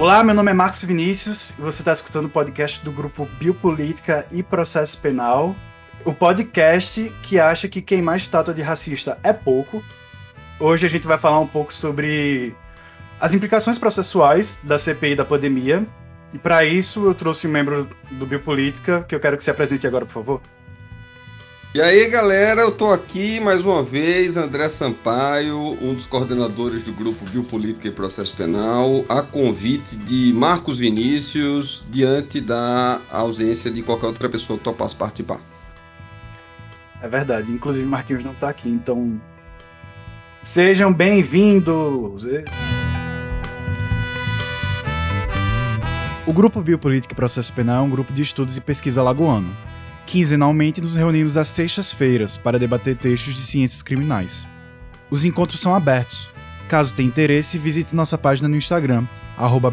Olá, meu nome é Marcos Vinícius e você está escutando o podcast do grupo Biopolítica e Processo Penal. O podcast que acha que queimar estátua de racista é pouco. Hoje a gente vai falar um pouco sobre as implicações processuais da CPI da pandemia. E para isso eu trouxe um membro do Biopolítica que eu quero que se apresente agora, por favor. E aí, galera, eu tô aqui mais uma vez, André Sampaio, um dos coordenadores do grupo Biopolítica e Processo Penal, a convite de Marcos Vinícius, diante da ausência de qualquer outra pessoa que topasse participar. É verdade, inclusive Marquinhos não tá aqui, então sejam bem-vindos. O grupo Biopolítica e Processo Penal é um grupo de estudos e pesquisa lagoano Quinzenalmente nos reunimos às sextas-feiras para debater textos de ciências criminais. Os encontros são abertos. Caso tenha interesse, visite nossa página no Instagram, arroba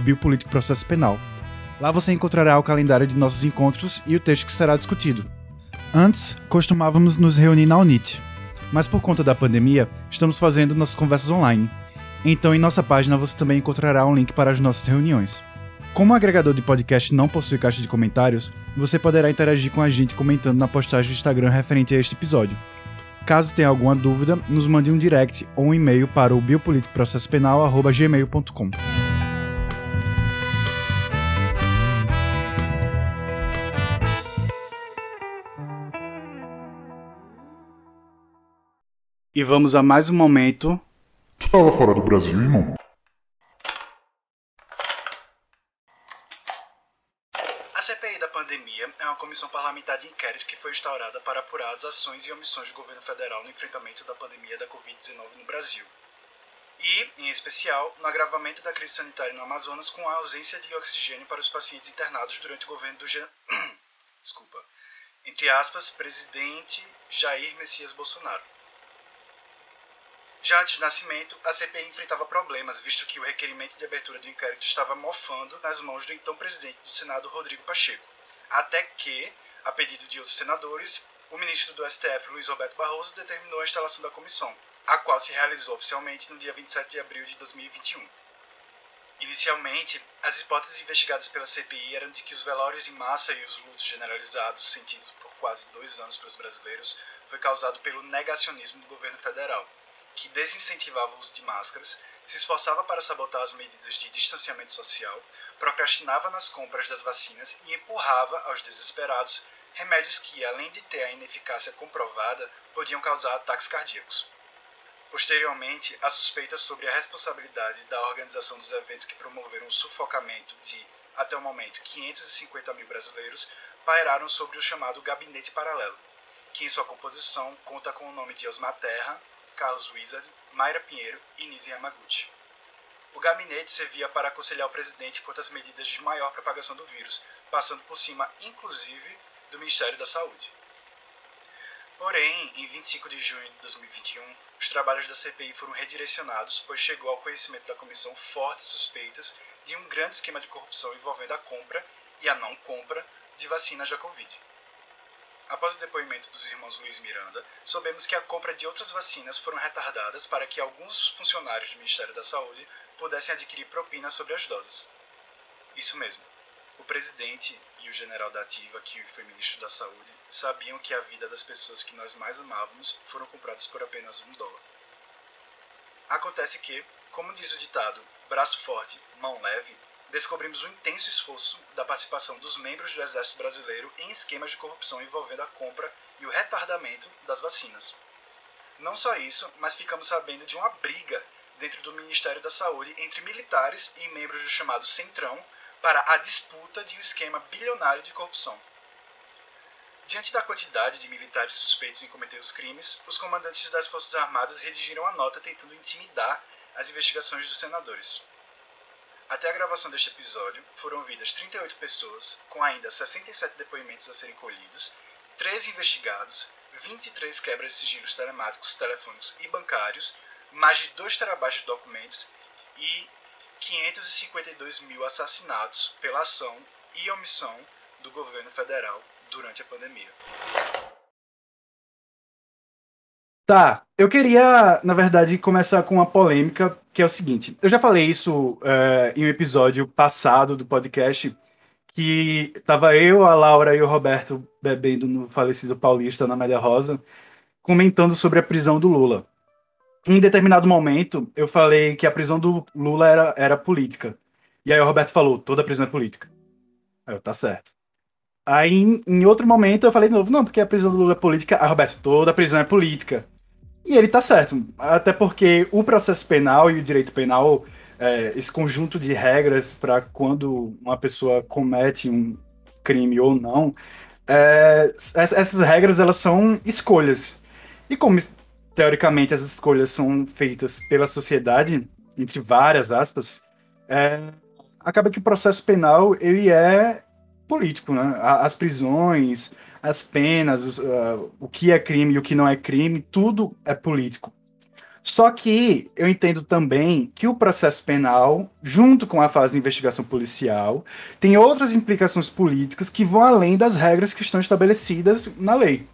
Penal. Lá você encontrará o calendário de nossos encontros e o texto que será discutido. Antes, costumávamos nos reunir na Unite, mas por conta da pandemia, estamos fazendo nossas conversas online. Então, em nossa página você também encontrará um link para as nossas reuniões. Como o agregador de podcast não possui caixa de comentários, você poderá interagir com a gente comentando na postagem do Instagram referente a este episódio. Caso tenha alguma dúvida, nos mande um direct ou um e-mail para o biopoliticoprocessopenal.gmail.com. E vamos a mais um momento. Tu estava fora do Brasil, irmão? Comissão parlamentar de inquérito que foi instaurada para apurar as ações e omissões do governo federal no enfrentamento da pandemia da Covid-19 no Brasil. E, em especial, no agravamento da crise sanitária no Amazonas com a ausência de oxigênio para os pacientes internados durante o governo do. Desculpa. Entre aspas, presidente Jair Messias Bolsonaro. Já antes do nascimento, a CPI enfrentava problemas, visto que o requerimento de abertura do inquérito estava mofando nas mãos do então presidente do Senado, Rodrigo Pacheco até que, a pedido de outros senadores, o ministro do STF, Luiz Roberto Barroso, determinou a instalação da comissão, a qual se realizou oficialmente no dia 27 de abril de 2021. Inicialmente, as hipóteses investigadas pela CPI eram de que os velórios em massa e os lutos generalizados sentidos por quase dois anos pelos brasileiros foi causado pelo negacionismo do governo federal, que desincentivava o uso de máscaras, se esforçava para sabotar as medidas de distanciamento social, procrastinava nas compras das vacinas e empurrava aos desesperados remédios que, além de ter a ineficácia comprovada, podiam causar ataques cardíacos. Posteriormente, a suspeita sobre a responsabilidade da organização dos eventos que promoveram o sufocamento de, até o momento, 550 mil brasileiros pairaram sobre o chamado Gabinete Paralelo, que em sua composição conta com o nome de Osmar Terra, Carlos Wizard, Mayra Pinheiro e Nisi Yamaguchi. O gabinete servia para aconselhar o presidente quanto às medidas de maior propagação do vírus, passando por cima, inclusive, do Ministério da Saúde. Porém, em 25 de junho de 2021, os trabalhos da CPI foram redirecionados, pois chegou ao conhecimento da comissão fortes suspeitas de um grande esquema de corrupção envolvendo a compra e a não compra de vacinas da Covid. Após o depoimento dos irmãos Luiz Miranda, soubemos que a compra de outras vacinas foram retardadas para que alguns funcionários do Ministério da Saúde pudessem adquirir propina sobre as doses. Isso mesmo. O presidente e o general da ativa, que foi ministro da Saúde, sabiam que a vida das pessoas que nós mais amávamos foram compradas por apenas um dólar. Acontece que, como diz o ditado, braço forte, mão leve, descobrimos o intenso esforço da participação dos membros do Exército Brasileiro em esquemas de corrupção envolvendo a compra e o retardamento das vacinas. Não só isso, mas ficamos sabendo de uma briga dentro do Ministério da Saúde entre militares e membros do chamado Centrão para a disputa de um esquema bilionário de corrupção. Diante da quantidade de militares suspeitos em cometer os crimes, os comandantes das Forças Armadas redigiram a nota tentando intimidar as investigações dos senadores. Até a gravação deste episódio, foram ouvidas 38 pessoas, com ainda 67 depoimentos a serem colhidos, 13 investigados, 23 quebras de sigilos telemáticos, telefônicos e bancários, mais de 2 terabytes de documentos e 552 mil assassinatos pela ação e omissão do governo federal durante a pandemia. Tá, Eu queria, na verdade, começar com uma polêmica, que é o seguinte. Eu já falei isso é, em um episódio passado do podcast, que tava eu, a Laura e o Roberto bebendo no falecido paulista na Amélia Rosa, comentando sobre a prisão do Lula. Em determinado momento, eu falei que a prisão do Lula era, era política. E aí o Roberto falou, toda prisão é política. Aí eu, tá certo. Aí, em outro momento, eu falei de novo, não, porque a prisão do Lula é política. Aí, Roberto, toda prisão é política. E ele tá certo. Até porque o processo penal e o direito penal, é, esse conjunto de regras para quando uma pessoa comete um crime ou não, é, essas regras elas são escolhas. E como teoricamente as escolhas são feitas pela sociedade, entre várias aspas, é, acaba que o processo penal ele é político, né? As prisões, as penas, os, uh, o que é crime e o que não é crime, tudo é político. Só que eu entendo também que o processo penal, junto com a fase de investigação policial, tem outras implicações políticas que vão além das regras que estão estabelecidas na lei.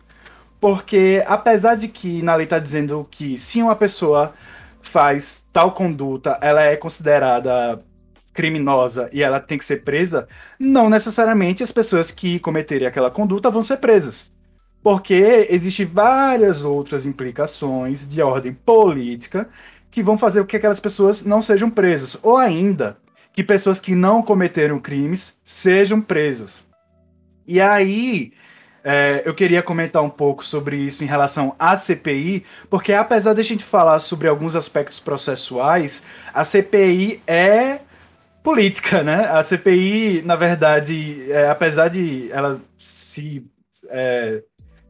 Porque, apesar de que na lei está dizendo que se uma pessoa faz tal conduta, ela é considerada criminosa e ela tem que ser presa, não necessariamente as pessoas que cometerem aquela conduta vão ser presas. Porque existem várias outras implicações de ordem política que vão fazer com que aquelas pessoas não sejam presas. Ou ainda, que pessoas que não cometeram crimes sejam presas. E aí, é, eu queria comentar um pouco sobre isso em relação à CPI, porque apesar de a gente falar sobre alguns aspectos processuais, a CPI é política, né? A CPI, na verdade, é, apesar de ela se é,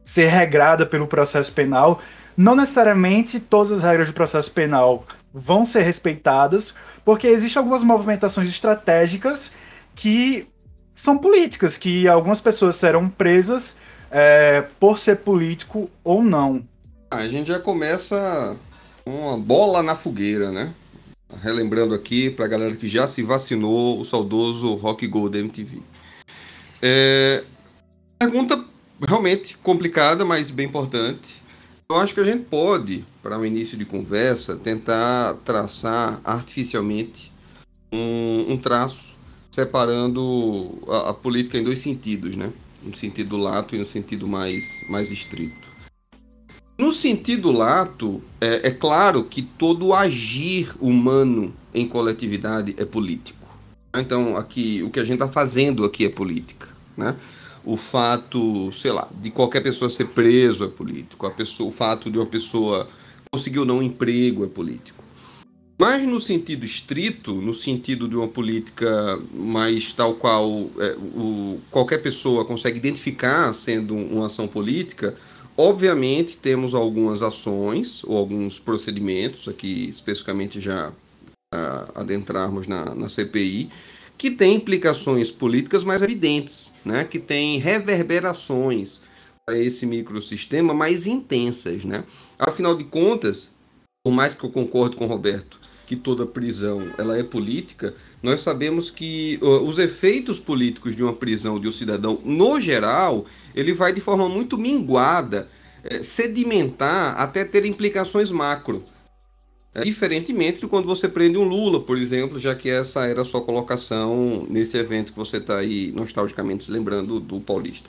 ser regrada pelo processo penal, não necessariamente todas as regras do processo penal vão ser respeitadas, porque existem algumas movimentações estratégicas que são políticas, que algumas pessoas serão presas é, por ser político ou não. A gente já começa uma bola na fogueira, né? Relembrando aqui para a galera que já se vacinou, o saudoso Rock Gold MTV. É, pergunta realmente complicada, mas bem importante. Eu acho que a gente pode, para o um início de conversa, tentar traçar artificialmente um, um traço separando a, a, política em dois sentidos, né? No sentido lato e no sentido mais, mais estrito. No sentido lato, é, é claro que todo agir humano em coletividade é político. Então, aqui, o que a gente está fazendo aqui é política, né? O fato, sei lá, de qualquer pessoa ser preso é político. A pessoa, o fato de uma pessoa conseguir ou não um emprego é político. Mas no sentido estrito, no sentido de uma política mais tal qual é, o, qualquer pessoa consegue identificar sendo uma ação política, obviamente temos algumas ações ou alguns procedimentos, aqui especificamente já uh, adentrarmos na, na CPI, que têm implicações políticas mais evidentes, né? que têm reverberações para esse microsistema mais intensas. Né? Afinal de contas, por mais que eu concorde com o Roberto, que toda prisão ela é política, nós sabemos que uh, os efeitos políticos de uma prisão de um cidadão, no geral, ele vai de forma muito minguada eh, sedimentar até ter implicações macro. É, diferentemente de quando você prende um Lula, por exemplo, já que essa era a sua colocação nesse evento que você está aí nostalgicamente se lembrando do Paulista.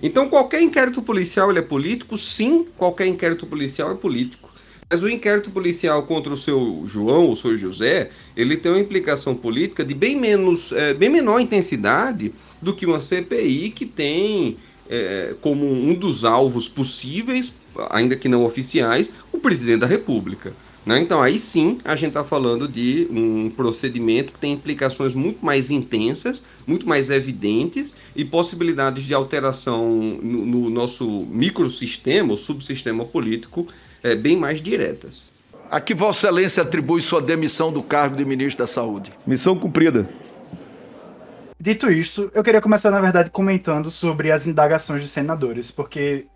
Então, qualquer inquérito policial ele é político? Sim, qualquer inquérito policial é político. Mas o inquérito policial contra o seu João, o seu José, ele tem uma implicação política de bem menos, é, bem menor intensidade do que uma CPI que tem é, como um dos alvos possíveis, ainda que não oficiais, o presidente da República. Né? Então, aí sim, a gente está falando de um procedimento que tem implicações muito mais intensas, muito mais evidentes e possibilidades de alteração no, no nosso microsistema, ou subsistema político, é, bem mais diretas. A que Vossa Excelência atribui sua demissão do cargo de ministro da Saúde? Missão cumprida. Dito isso, eu queria começar, na verdade, comentando sobre as indagações dos senadores, porque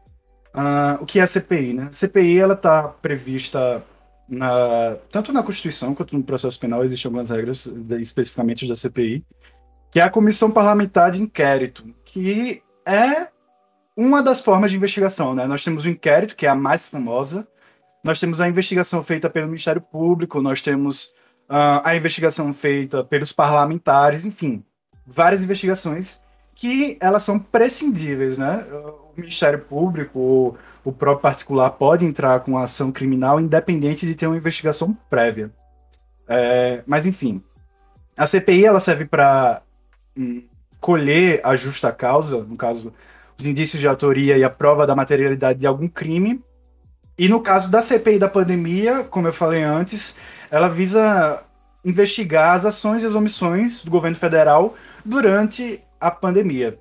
uh, o que é a CPI, né? A CPI, ela está prevista na, tanto na Constituição quanto no processo penal, existem algumas regras, especificamente da CPI, que é a Comissão Parlamentar de Inquérito, que é uma das formas de investigação, né? Nós temos o inquérito, que é a mais famosa, nós temos a investigação feita pelo Ministério Público, nós temos uh, a investigação feita pelos parlamentares, enfim, várias investigações que elas são prescindíveis, né? O Ministério Público, o próprio particular pode entrar com ação criminal independente de ter uma investigação prévia. É, mas enfim, a CPI ela serve para hum, colher a justa causa, no caso, os indícios de autoria e a prova da materialidade de algum crime. E no caso da CPI da pandemia, como eu falei antes, ela visa investigar as ações e as omissões do governo federal durante a pandemia.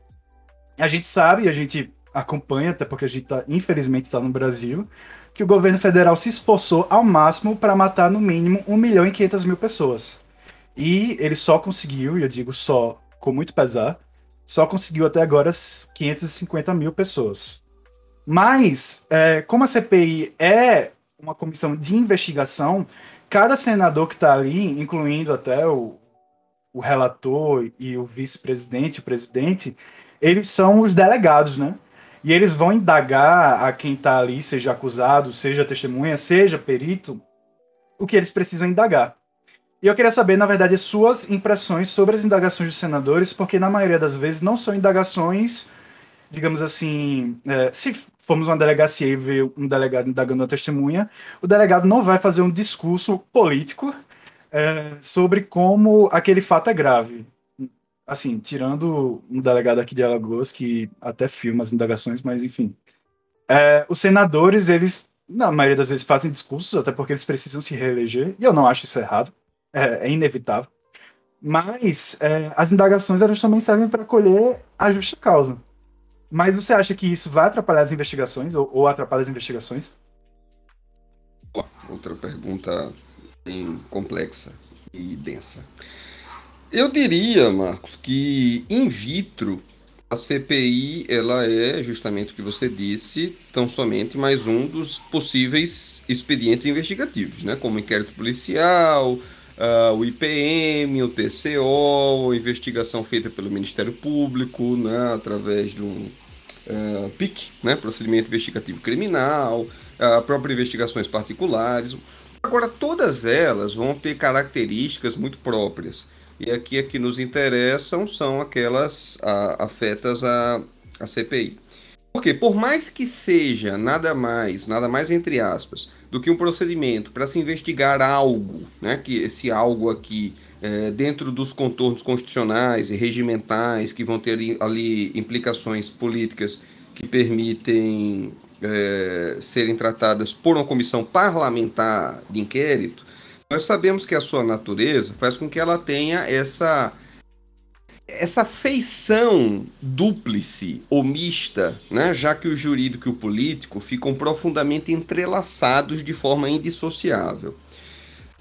A gente sabe, a gente acompanha, até porque a gente tá, infelizmente está no Brasil, que o governo federal se esforçou ao máximo para matar no mínimo 1 milhão e 500 mil pessoas. E ele só conseguiu, e eu digo só com muito pesar, só conseguiu até agora 550 mil pessoas. Mas, é, como a CPI é uma comissão de investigação, cada senador que está ali, incluindo até o, o relator e o vice-presidente, o presidente, eles são os delegados, né? E eles vão indagar a quem está ali, seja acusado, seja testemunha, seja perito, o que eles precisam indagar. E eu queria saber, na verdade, as suas impressões sobre as indagações dos senadores, porque na maioria das vezes não são indagações, digamos assim, é, se formos uma delegacia e ver um delegado indagando uma testemunha, o delegado não vai fazer um discurso político é, sobre como aquele fato é grave. Assim, tirando um delegado aqui de Alagoas que até filma as indagações, mas enfim. É, os senadores, eles, na maioria das vezes, fazem discursos, até porque eles precisam se reeleger, e eu não acho isso errado, é, é inevitável. Mas é, as indagações elas também servem para colher a justa causa. Mas você acha que isso vai atrapalhar as investigações ou, ou atrapalha as investigações? Outra pergunta bem complexa e densa. Eu diria, Marcos, que in vitro a CPI ela é justamente o que você disse, tão somente mais um dos possíveis expedientes investigativos, né? Como inquérito policial, uh, o IPM, o TCO, investigação feita pelo Ministério Público, né? Através de um uh, PIC, né? Procedimento Investigativo Criminal, uh, próprias investigações particulares. Agora, todas elas vão ter características muito próprias. E aqui, que nos interessam são aquelas a, afetas a, a CPI. Porque, por mais que seja nada mais, nada mais entre aspas, do que um procedimento para se investigar algo, né, que esse algo aqui, é, dentro dos contornos constitucionais e regimentais, que vão ter ali, implicações políticas que permitem é, serem tratadas por uma comissão parlamentar de inquérito, nós sabemos que a sua natureza faz com que ela tenha essa essa feição dúplice ou mista, né? já que o jurídico e o político ficam profundamente entrelaçados de forma indissociável.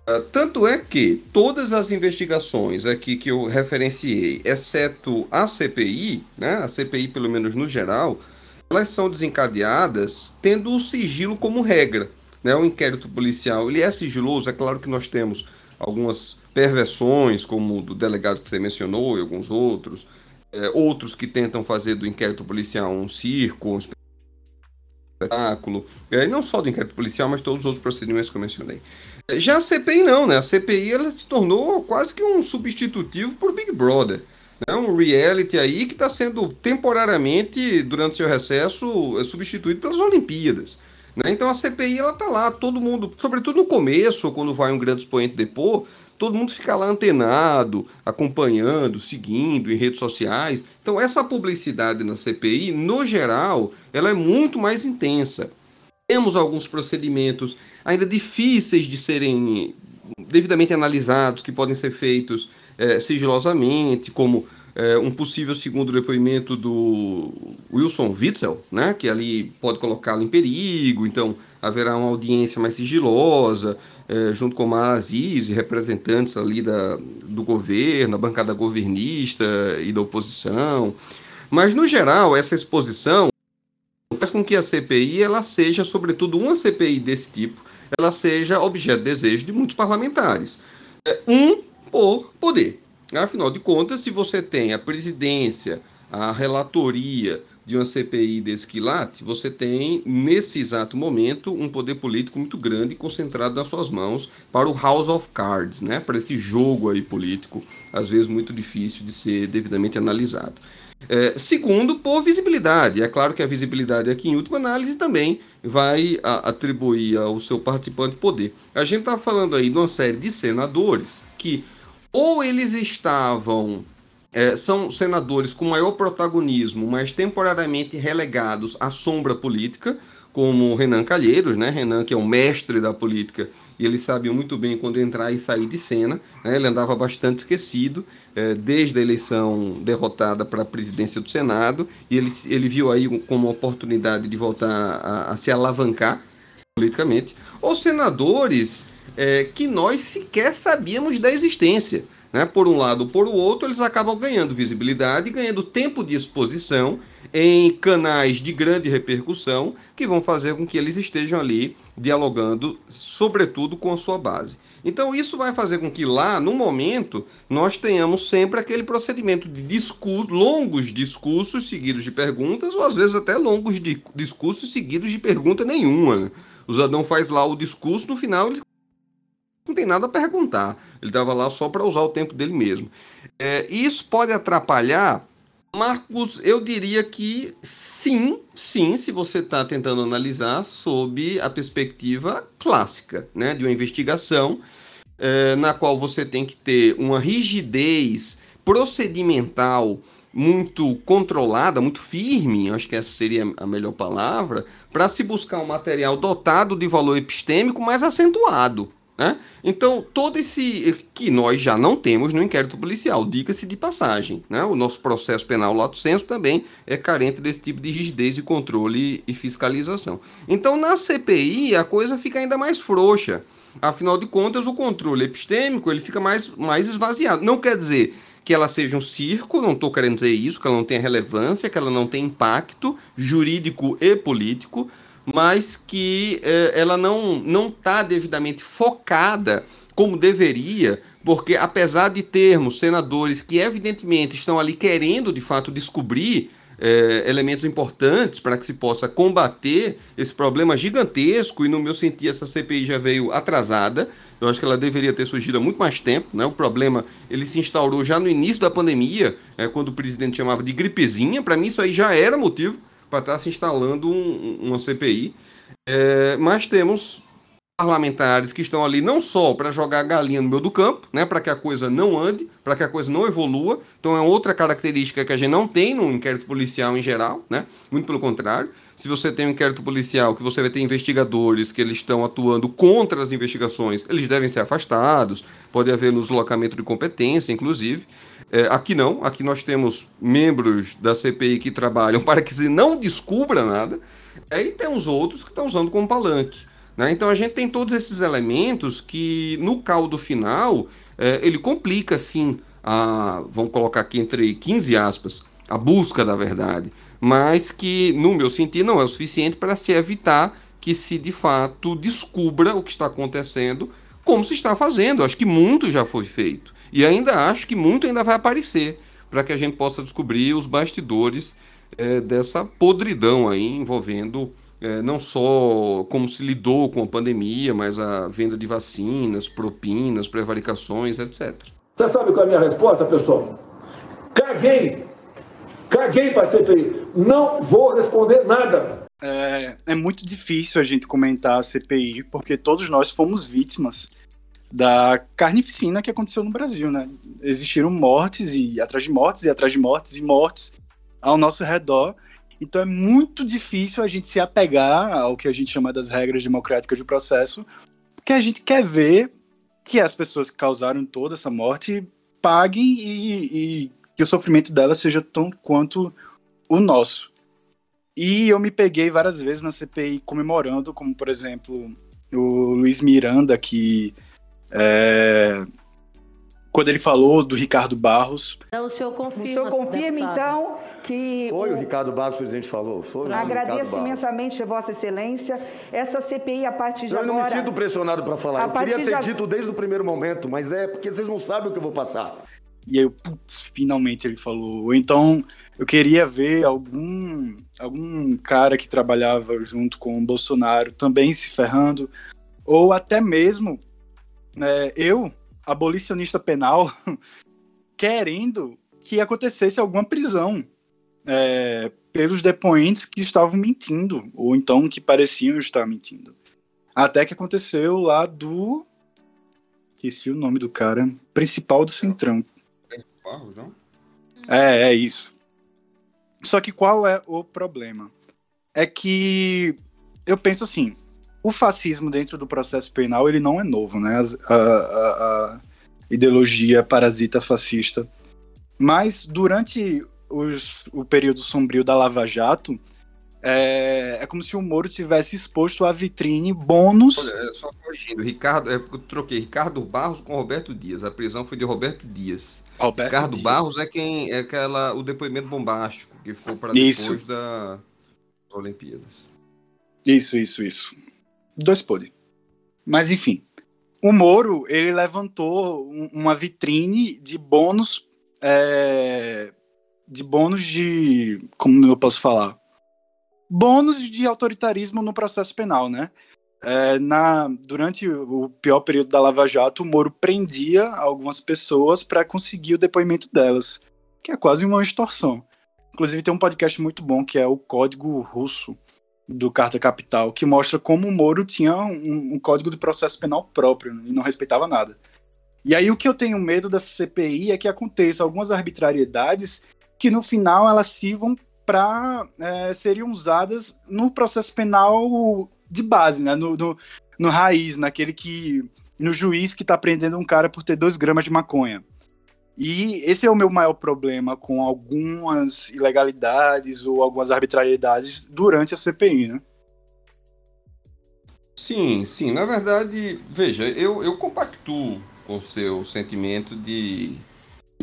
Uh, tanto é que todas as investigações aqui que eu referenciei, exceto a CPI, né? a CPI pelo menos no geral, elas são desencadeadas tendo o sigilo como regra. Né? O inquérito policial ele é sigiloso, é claro que nós temos algumas perversões, como do delegado que você mencionou e alguns outros, é, outros que tentam fazer do inquérito policial um circo, um espetáculo, é, não só do inquérito policial, mas todos os outros procedimentos que eu mencionei. Já a CPI não, né? A CPI ela se tornou quase que um substitutivo por Big Brother. Né? Um reality aí que está sendo temporariamente, durante seu recesso, substituído pelas Olimpíadas. Né? Então a CPI ela tá lá, todo mundo, sobretudo no começo, quando vai um grande expoente depor, todo mundo fica lá antenado, acompanhando, seguindo em redes sociais. Então essa publicidade na CPI, no geral, ela é muito mais intensa. Temos alguns procedimentos ainda difíceis de serem devidamente analisados, que podem ser feitos é, sigilosamente, como é, um possível segundo depoimento do Wilson Witzel, né, que ali pode colocá-lo em perigo, então haverá uma audiência mais sigilosa, é, junto com o Aziz, representantes ali da, do governo, a bancada governista e da oposição. Mas, no geral, essa exposição faz com que a CPI ela seja, sobretudo uma CPI desse tipo, ela seja objeto de desejo de muitos parlamentares. É, um por poder. Afinal de contas, se você tem a presidência, a relatoria, de uma CPI desse quilate, você tem, nesse exato momento, um poder político muito grande concentrado nas suas mãos para o House of Cards, né? para esse jogo aí político, às vezes muito difícil de ser devidamente analisado. É, segundo, por visibilidade. É claro que a visibilidade aqui, em última análise, também vai a, atribuir ao seu participante poder. A gente está falando aí de uma série de senadores que ou eles estavam é, são senadores com maior protagonismo, mas temporariamente relegados à sombra política, como Renan Calheiros, né? Renan, que é o mestre da política, e ele sabia muito bem quando entrar e sair de cena. Né? Ele andava bastante esquecido é, desde a eleição derrotada para a presidência do Senado, e ele, ele viu aí como oportunidade de voltar a, a se alavancar politicamente. Os senadores é, que nós sequer sabíamos da existência. Né? Por um lado ou por outro, eles acabam ganhando visibilidade, ganhando tempo de exposição em canais de grande repercussão que vão fazer com que eles estejam ali dialogando, sobretudo com a sua base. Então, isso vai fazer com que lá, no momento, nós tenhamos sempre aquele procedimento de discurso, longos discursos seguidos de perguntas, ou às vezes até longos discursos seguidos de pergunta nenhuma. Né? O Zadão faz lá o discurso, no final ele não tem nada a perguntar. Ele estava lá só para usar o tempo dele mesmo. É, isso pode atrapalhar. Marcos, eu diria que sim, sim, se você está tentando analisar sob a perspectiva clássica, né, de uma investigação é, na qual você tem que ter uma rigidez procedimental muito controlada, muito firme, acho que essa seria a melhor palavra, para se buscar um material dotado de valor epistêmico mais acentuado. Né? Então, todo esse que nós já não temos no inquérito policial, diga-se de passagem. Né? O nosso processo penal lato senso também é carente desse tipo de rigidez de controle e fiscalização. Então, na CPI, a coisa fica ainda mais frouxa. Afinal de contas, o controle epistêmico ele fica mais, mais esvaziado. Não quer dizer que ela seja um circo, não estou querendo dizer isso, que ela não tenha relevância, que ela não tenha impacto jurídico e político, mas que eh, ela não não está devidamente focada como deveria, porque apesar de termos senadores que evidentemente estão ali querendo de fato descobrir eh, elementos importantes para que se possa combater esse problema gigantesco, e no meu sentir essa CPI já veio atrasada, eu acho que ela deveria ter surgido há muito mais tempo, né? o problema ele se instaurou já no início da pandemia, é, quando o presidente chamava de gripezinha, para mim isso aí já era motivo para estar tá se instalando um, uma CPI. É, mas temos parlamentares que estão ali não só para jogar galinha no meio do campo, né, para que a coisa não ande, para que a coisa não evolua. Então é outra característica que a gente não tem no inquérito policial em geral, né? Muito pelo contrário. Se você tem um inquérito policial que você vai ter investigadores que eles estão atuando contra as investigações, eles devem ser afastados, pode haver no deslocamento de competência, inclusive. É, aqui não, aqui nós temos membros da CPI que trabalham para que se não descubra nada, aí tem os outros que estão usando como palanque. Né? Então a gente tem todos esses elementos que no caldo final é, ele complica sim a, vamos colocar aqui entre 15 aspas, a busca da verdade, mas que no meu sentido não é o suficiente para se evitar que se de fato descubra o que está acontecendo, como se está fazendo. Acho que muito já foi feito. E ainda acho que muito ainda vai aparecer para que a gente possa descobrir os bastidores é, dessa podridão aí envolvendo é, não só como se lidou com a pandemia, mas a venda de vacinas, propinas, prevaricações, etc. Você sabe qual é a minha resposta, pessoal? Caguei! Caguei para a CPI! Não vou responder nada! É, é muito difícil a gente comentar a CPI, porque todos nós fomos vítimas da carnificina que aconteceu no Brasil, né? Existiram mortes e atrás de mortes e atrás de mortes e mortes ao nosso redor. Então é muito difícil a gente se apegar ao que a gente chama das regras democráticas do processo, porque a gente quer ver que as pessoas que causaram toda essa morte paguem e, e que o sofrimento delas seja tão quanto o nosso. E eu me peguei várias vezes na CPI comemorando, como por exemplo o Luiz Miranda, que é, quando ele falou do Ricardo Barros. Então, o senhor confirma. O senhor confirma, então, que. Foi o, o Ricardo Barros, o presidente falou. Foi Agradeço imensamente, Vossa Excelência. Essa CPI, a partir de eu agora. Eu não me sinto pressionado para falar. Eu queria ter de... dito desde o primeiro momento, mas é porque vocês não sabem o que eu vou passar. E aí, eu, putz, finalmente ele falou. Ou então, eu queria ver algum, algum cara que trabalhava junto com o Bolsonaro também se ferrando. Ou até mesmo é, eu, abolicionista penal, querendo que acontecesse alguma prisão é, pelos depoentes que estavam mentindo, ou então que pareciam estar mentindo. Até que aconteceu lá do. Esqueci o nome do cara. Principal do Centrão. É, é isso. Só que qual é o problema? É que eu penso assim, o fascismo dentro do processo penal ele não é novo, né? A, a, a ideologia parasita fascista. Mas durante os, o período sombrio da Lava Jato, é, é, como se o Moro tivesse exposto à vitrine bônus. Olha, é, só corrigindo, Ricardo, é, eu troquei Ricardo Barros com Roberto Dias. A prisão foi de Roberto Dias. Roberto Ricardo Dias. Barros é quem é aquela o depoimento bombástico que ficou para depois da Olimpíadas. Isso, isso, isso. Dois pode. Mas enfim, o Moro ele levantou uma vitrine de bônus é, de bônus de como eu posso falar bônus de autoritarismo no processo penal, né? É, na, durante o pior período da Lava Jato, o Moro prendia algumas pessoas para conseguir o depoimento delas, que é quase uma extorsão. Inclusive tem um podcast muito bom que é o Código Russo do Carta Capital, que mostra como o Moro tinha um, um código de processo penal próprio e não respeitava nada. E aí o que eu tenho medo dessa CPI é que aconteça algumas arbitrariedades que no final elas sirvam para é, seriam usadas no processo penal de base, né? No, no, no raiz, naquele que. No juiz que está prendendo um cara por ter dois gramas de maconha. E esse é o meu maior problema com algumas ilegalidades ou algumas arbitrariedades durante a CPI, né? Sim, sim. Na verdade, veja, eu, eu compactuo com o seu sentimento de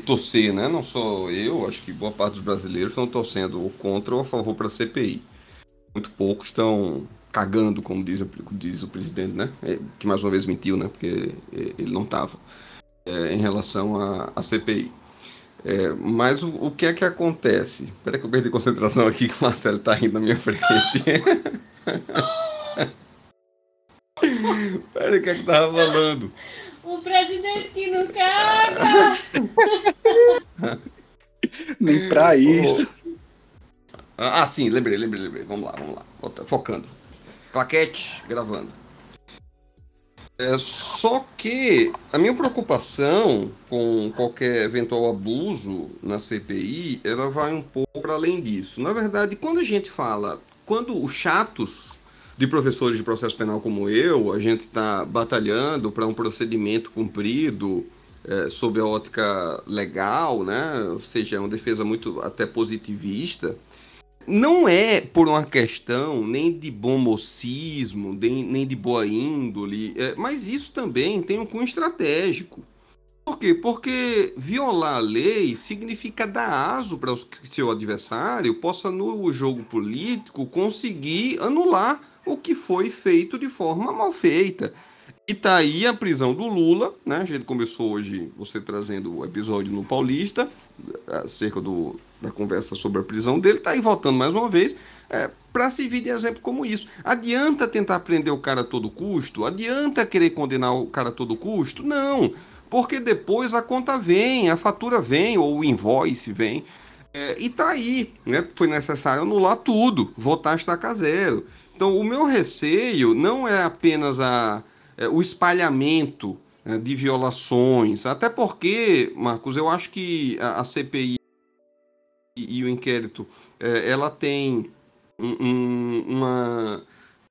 torcer, né? Não só eu, acho que boa parte dos brasileiros estão torcendo contra ou a favor para a CPI. Muito poucos estão cagando, como diz, diz o presidente, né? É, que mais uma vez mentiu, né? Porque é, ele não estava é, em relação à CPI. É, mas o, o, que é que acontece? Espera que eu perdi concentração aqui que o Marcelo está rindo na minha frente. Espera, o que é que tava falando? O presidente que não caga! Nem pra isso. Ah, sim, lembrei, lembrei, lembrei. Vamos lá, vamos lá. Focando. Claquete, gravando. É, só que a minha preocupação com qualquer eventual abuso na CPI, ela vai um pouco para além disso. Na verdade, quando a gente fala, quando os chatos de professores de processo penal como eu, a gente está batalhando para um procedimento cumprido é, sob a ótica legal, né? ou seja, é uma defesa muito até positivista, não é por uma questão nem de bom mocismo, nem, nem de boa índole, é, mas isso também tem um cunho estratégico. Por quê? Porque violar a lei significa dar aso para o seu adversário possa, no jogo político, conseguir anular o que foi feito de forma mal feita. E tá aí a prisão do Lula, né? A gente começou hoje, você trazendo o episódio no Paulista, acerca do, da conversa sobre a prisão dele, tá aí voltando mais uma vez, é, para servir de exemplo como isso. Adianta tentar prender o cara a todo custo? Adianta querer condenar o cara a todo custo? Não, porque depois a conta vem, a fatura vem, ou o invoice vem, é, e tá aí, né? Foi necessário anular tudo, votar estaca zero. Então, o meu receio não é apenas a, é, o espalhamento é, de violações, até porque, Marcos, eu acho que a, a CPI e, o inquérito é, ela tem um, uma,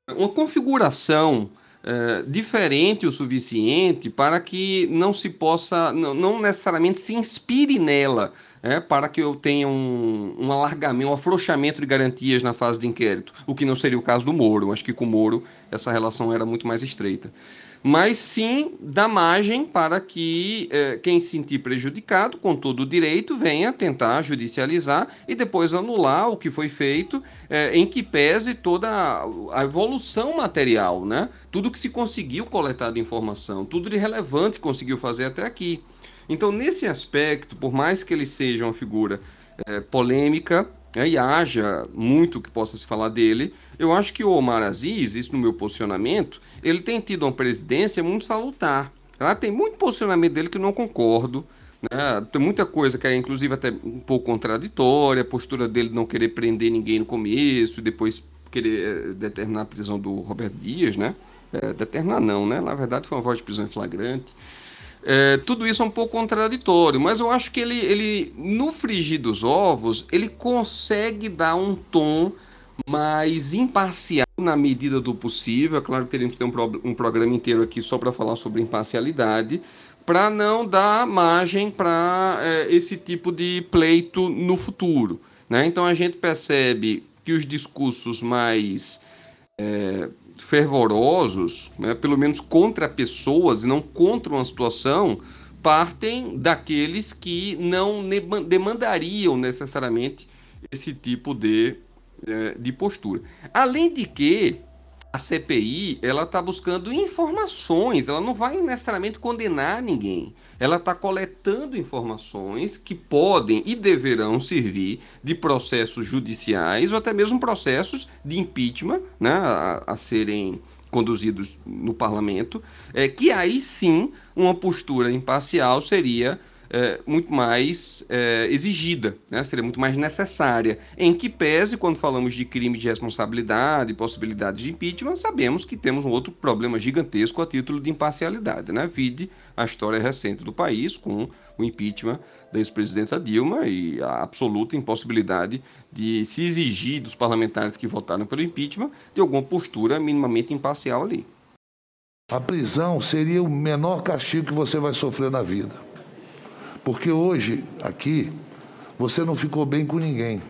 uma configuração é, diferente o suficiente para que não se possa, não, não necessariamente se inspire nela é, para que eu tenha um, um alargamento, um afrouxamento de garantias na fase de inquérito, o que não seria o caso do Moro. Acho que com o Moro essa relação era muito mais estreita. Mas sim dá margem para que é, quem se sentir prejudicado, com todo o direito, venha tentar judicializar e depois anular o que foi feito, é, em que pese toda a evolução material, né? tudo que se conseguiu coletar de informação, tudo de relevante conseguiu fazer até aqui. Então, nesse aspecto, por mais que ele seja uma figura é, polêmica, é, e haja muito que possa se falar dele, eu acho que o Omar Aziz, isso no meu posicionamento, ele tem tido uma presidência muito salutar. Tá? Tem muito posicionamento dele que não concordo. Né? Tem muita coisa que é, inclusive, até um pouco contraditória. A postura dele de não querer prender ninguém no começo e depois querer é, determinar a prisão do Roberto Dias, né? É, determinar não, né? Na verdade, foi uma voz de prisão em flagrante. É, tudo isso é um pouco contraditório, mas eu acho que ele, ele, no frigir dos ovos, ele consegue dar um tom mais imparcial na medida do possível. É claro que teríamos que ter um, pro, um programa inteiro aqui só para falar sobre imparcialidade, para não dar margem para é, esse tipo de pleito no futuro. Né? Então a gente percebe que os discursos mais é, fervorosos, né, pelo menos contra pessoas e não contra uma situação, partem daqueles que não demandariam necessariamente esse tipo de, é, de postura. Além de que a CPI ela está buscando informações, ela não vai necessariamente condenar ninguém. Ela está coletando informações que podem e deverão servir de processos judiciais ou até mesmo processos de impeachment né, a, a serem conduzidos no parlamento, é, que aí sim uma postura imparcial seria é, muito mais é, exigida, né? seria muito mais necessária. Em que pese, quando falamos de crime de responsabilidade, possibilidade de impeachment, sabemos que temos um outro problema gigantesco a título de imparcialidade. Né? Vide a história recente do país com o impeachment da ex-presidenta Dilma e a absoluta impossibilidade de se exigir dos parlamentares que votaram pelo impeachment de alguma postura minimamente imparcial ali. A prisão seria o menor castigo que você vai sofrer na vida. Porque hoje, aqui, você não ficou bem com ninguém.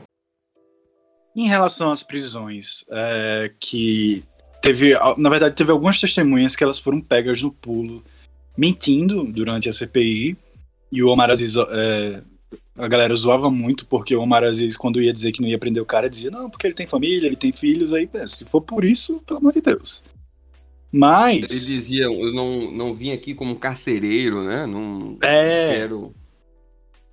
Em relação às prisões, é, que teve, na verdade, teve algumas testemunhas que elas foram pegas no pulo, mentindo durante a CPI, e o Omar Aziz, é, a galera zoava muito, porque o Omar Aziz, quando ia dizer que não ia prender o cara, dizia, não, porque ele tem família, ele tem filhos, aí, se for por isso, pelo amor de Deus. Mas... Ele dizia, eu não, não vim aqui como carcereiro, né, não é... quero...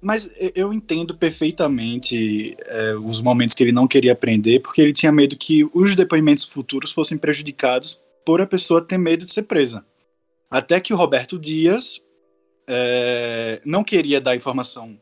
Mas eu entendo perfeitamente é, os momentos que ele não queria aprender, porque ele tinha medo que os depoimentos futuros fossem prejudicados por a pessoa ter medo de ser presa. Até que o Roberto Dias é, não queria dar a informação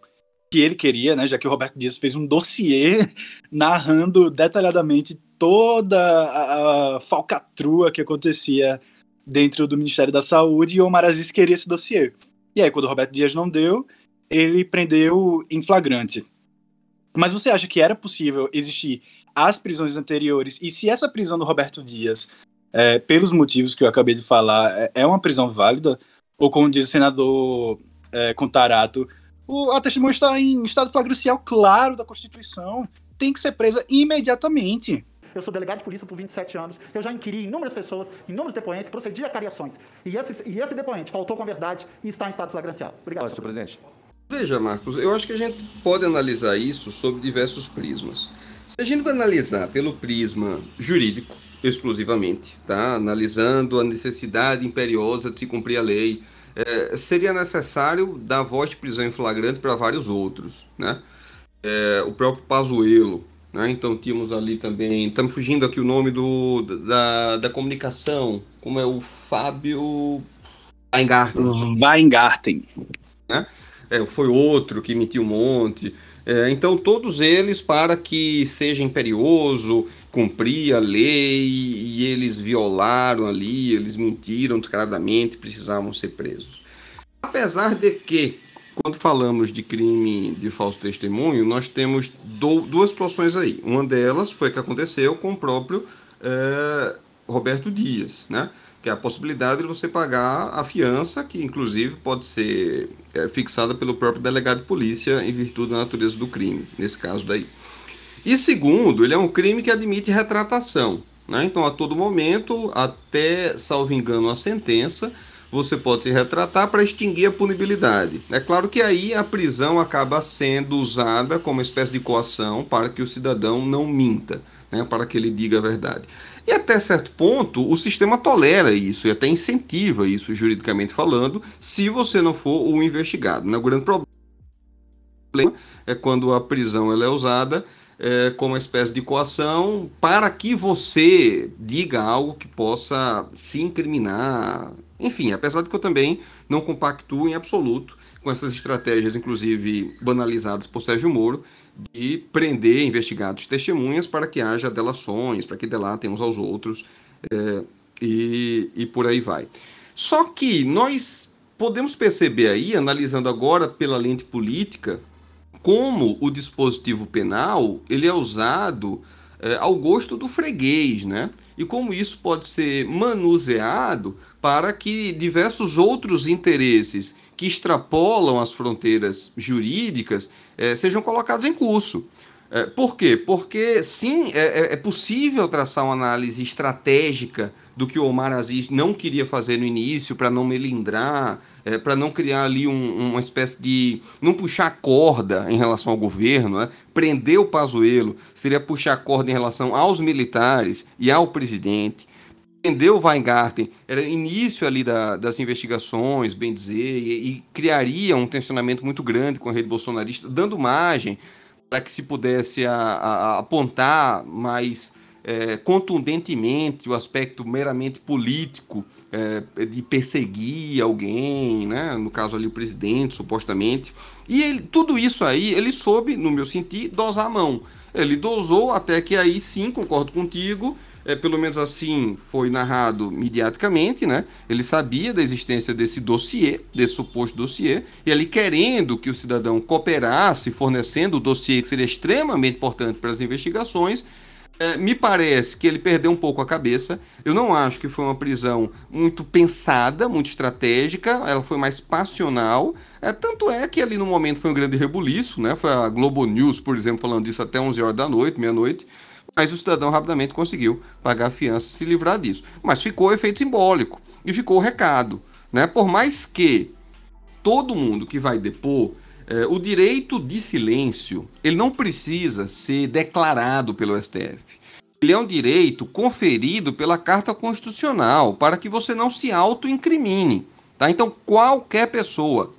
que ele queria, né, já que o Roberto Dias fez um dossiê narrando detalhadamente toda a, a falcatrua que acontecia dentro do Ministério da Saúde e o Omar Aziz queria esse dossiê. E aí, quando o Roberto Dias não deu, ele prendeu em flagrante. Mas você acha que era possível existir as prisões anteriores? E se essa prisão do Roberto Dias, é, pelos motivos que eu acabei de falar, é, é uma prisão válida? Ou como diz o senador é, Contarato, o, a testemunha está em estado flagrancial claro da Constituição, tem que ser presa imediatamente. Eu sou delegado de polícia por 27 anos. Eu já inquiri inúmeras pessoas, inúmeros depoentes, procedi a cariações. E esse, e esse depoente faltou com a verdade e está em estado flagrancial. Obrigado. Pode, senhor presidente. Veja, Marcos, eu acho que a gente pode analisar isso sob diversos prismas. Se a gente vai analisar pelo prisma jurídico, exclusivamente, tá? analisando a necessidade imperiosa de se cumprir a lei, é, seria necessário dar voz de prisão em flagrante para vários outros. Né? É, o próprio Pazuello, né? então tínhamos ali também, estamos fugindo aqui o nome do, da, da comunicação, como é o Fábio Weingarten. Weingarten. Né? É, foi outro que emitiu um monte. É, então, todos eles, para que seja imperioso, cumprir a lei, e eles violaram ali, eles mentiram descaradamente, precisavam ser presos. Apesar de que, quando falamos de crime de falso testemunho, nós temos do, duas situações aí. Uma delas foi que aconteceu com o próprio é, Roberto Dias, né? que é a possibilidade de você pagar a fiança, que inclusive pode ser fixada pelo próprio delegado de polícia em virtude da natureza do crime, nesse caso daí. E segundo, ele é um crime que admite retratação. Né? Então, a todo momento, até, salvo engano, a sentença, você pode se retratar para extinguir a punibilidade. É claro que aí a prisão acaba sendo usada como espécie de coação para que o cidadão não minta, né? para que ele diga a verdade. E até certo ponto, o sistema tolera isso e até incentiva isso, juridicamente falando, se você não for o investigado. Né? O grande problema é quando a prisão ela é usada é, como uma espécie de coação para que você diga algo que possa se incriminar. Enfim, apesar de que eu também não compactuo em absoluto com essas estratégias, inclusive banalizadas por Sérgio Moro, de prender investigados testemunhas para que haja delações, para que delatem uns aos outros é, e, e por aí vai. Só que nós podemos perceber aí, analisando agora pela lente política, como o dispositivo penal ele é usado ao gosto do freguês, né? E como isso pode ser manuseado para que diversos outros interesses que extrapolam as fronteiras jurídicas é, sejam colocados em curso. É, por quê? Porque sim, é, é, é possível traçar uma análise estratégica do que o Omar Aziz não queria fazer no início para não melindrar, é, para não criar ali um, uma espécie de. não puxar corda em relação ao governo, né? prender o Pazuello seria puxar corda em relação aos militares e ao presidente. Prender o Weingarten era início ali da, das investigações, bem dizer, e, e criaria um tensionamento muito grande com a rede bolsonarista, dando margem para que se pudesse a, a, apontar mais é, contundentemente o aspecto meramente político é, de perseguir alguém, né? no caso ali o presidente, supostamente. E ele, tudo isso aí ele soube, no meu sentir, dosar a mão. Ele dosou até que aí sim, concordo contigo, é, pelo menos assim foi narrado mediaticamente, né? Ele sabia da existência desse dossiê, desse suposto dossiê, e ele querendo que o cidadão cooperasse, fornecendo o dossiê que seria extremamente importante para as investigações, é, me parece que ele perdeu um pouco a cabeça. Eu não acho que foi uma prisão muito pensada, muito estratégica. Ela foi mais passional. É, tanto é que ali no momento foi um grande rebuliço, né? Foi a Globo News, por exemplo, falando disso até 11 horas da noite, meia-noite mas o cidadão rapidamente conseguiu pagar a fiança e se livrar disso. Mas ficou o efeito simbólico e ficou o recado. Né? Por mais que todo mundo que vai depor, eh, o direito de silêncio, ele não precisa ser declarado pelo STF. Ele é um direito conferido pela Carta Constitucional para que você não se auto-incrimine. Tá? Então, qualquer pessoa,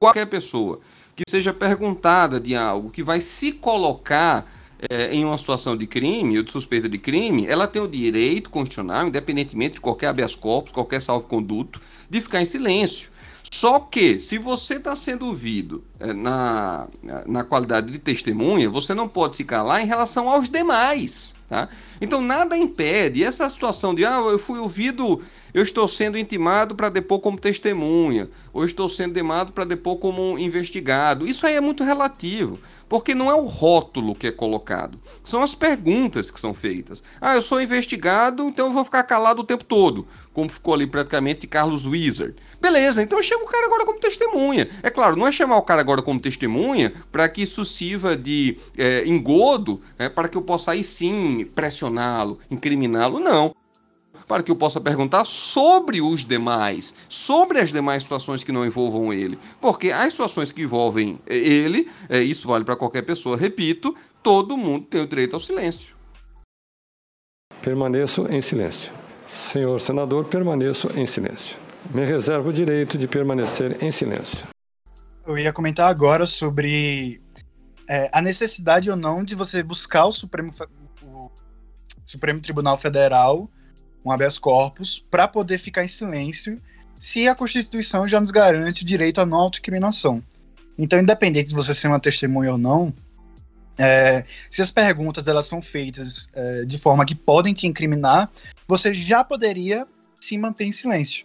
qualquer pessoa que seja perguntada de algo que vai se colocar é, em uma situação de crime ou de suspeita de crime, ela tem o direito constitucional, independentemente de qualquer habeas corpus, qualquer salvo-conduto, de ficar em silêncio. Só que, se você está sendo ouvido é, na, na qualidade de testemunha, você não pode se calar em relação aos demais. Tá? Então, nada impede essa situação de, ah, eu fui ouvido, eu estou sendo intimado para depor como testemunha, ou estou sendo intimado para depor como investigado. Isso aí é muito relativo. Porque não é o rótulo que é colocado, são as perguntas que são feitas. Ah, eu sou investigado, então eu vou ficar calado o tempo todo, como ficou ali praticamente Carlos Wizard. Beleza, então eu chamo o cara agora como testemunha. É claro, não é chamar o cara agora como testemunha para que isso sirva de é, engodo, é, para que eu possa aí sim pressioná-lo, incriminá-lo, não para que eu possa perguntar sobre os demais, sobre as demais situações que não envolvam ele. Porque as situações que envolvem ele, é, isso vale para qualquer pessoa, repito, todo mundo tem o direito ao silêncio. Permaneço em silêncio. Senhor senador, permaneço em silêncio. Me reservo o direito de permanecer em silêncio. Eu ia comentar agora sobre é, a necessidade ou não de você buscar o Supremo, o Supremo Tribunal Federal um habeas corpus, para poder ficar em silêncio se a Constituição já nos garante o direito à não autoincriminação. Então, independente de você ser uma testemunha ou não, é, se as perguntas elas são feitas é, de forma que podem te incriminar, você já poderia se manter em silêncio.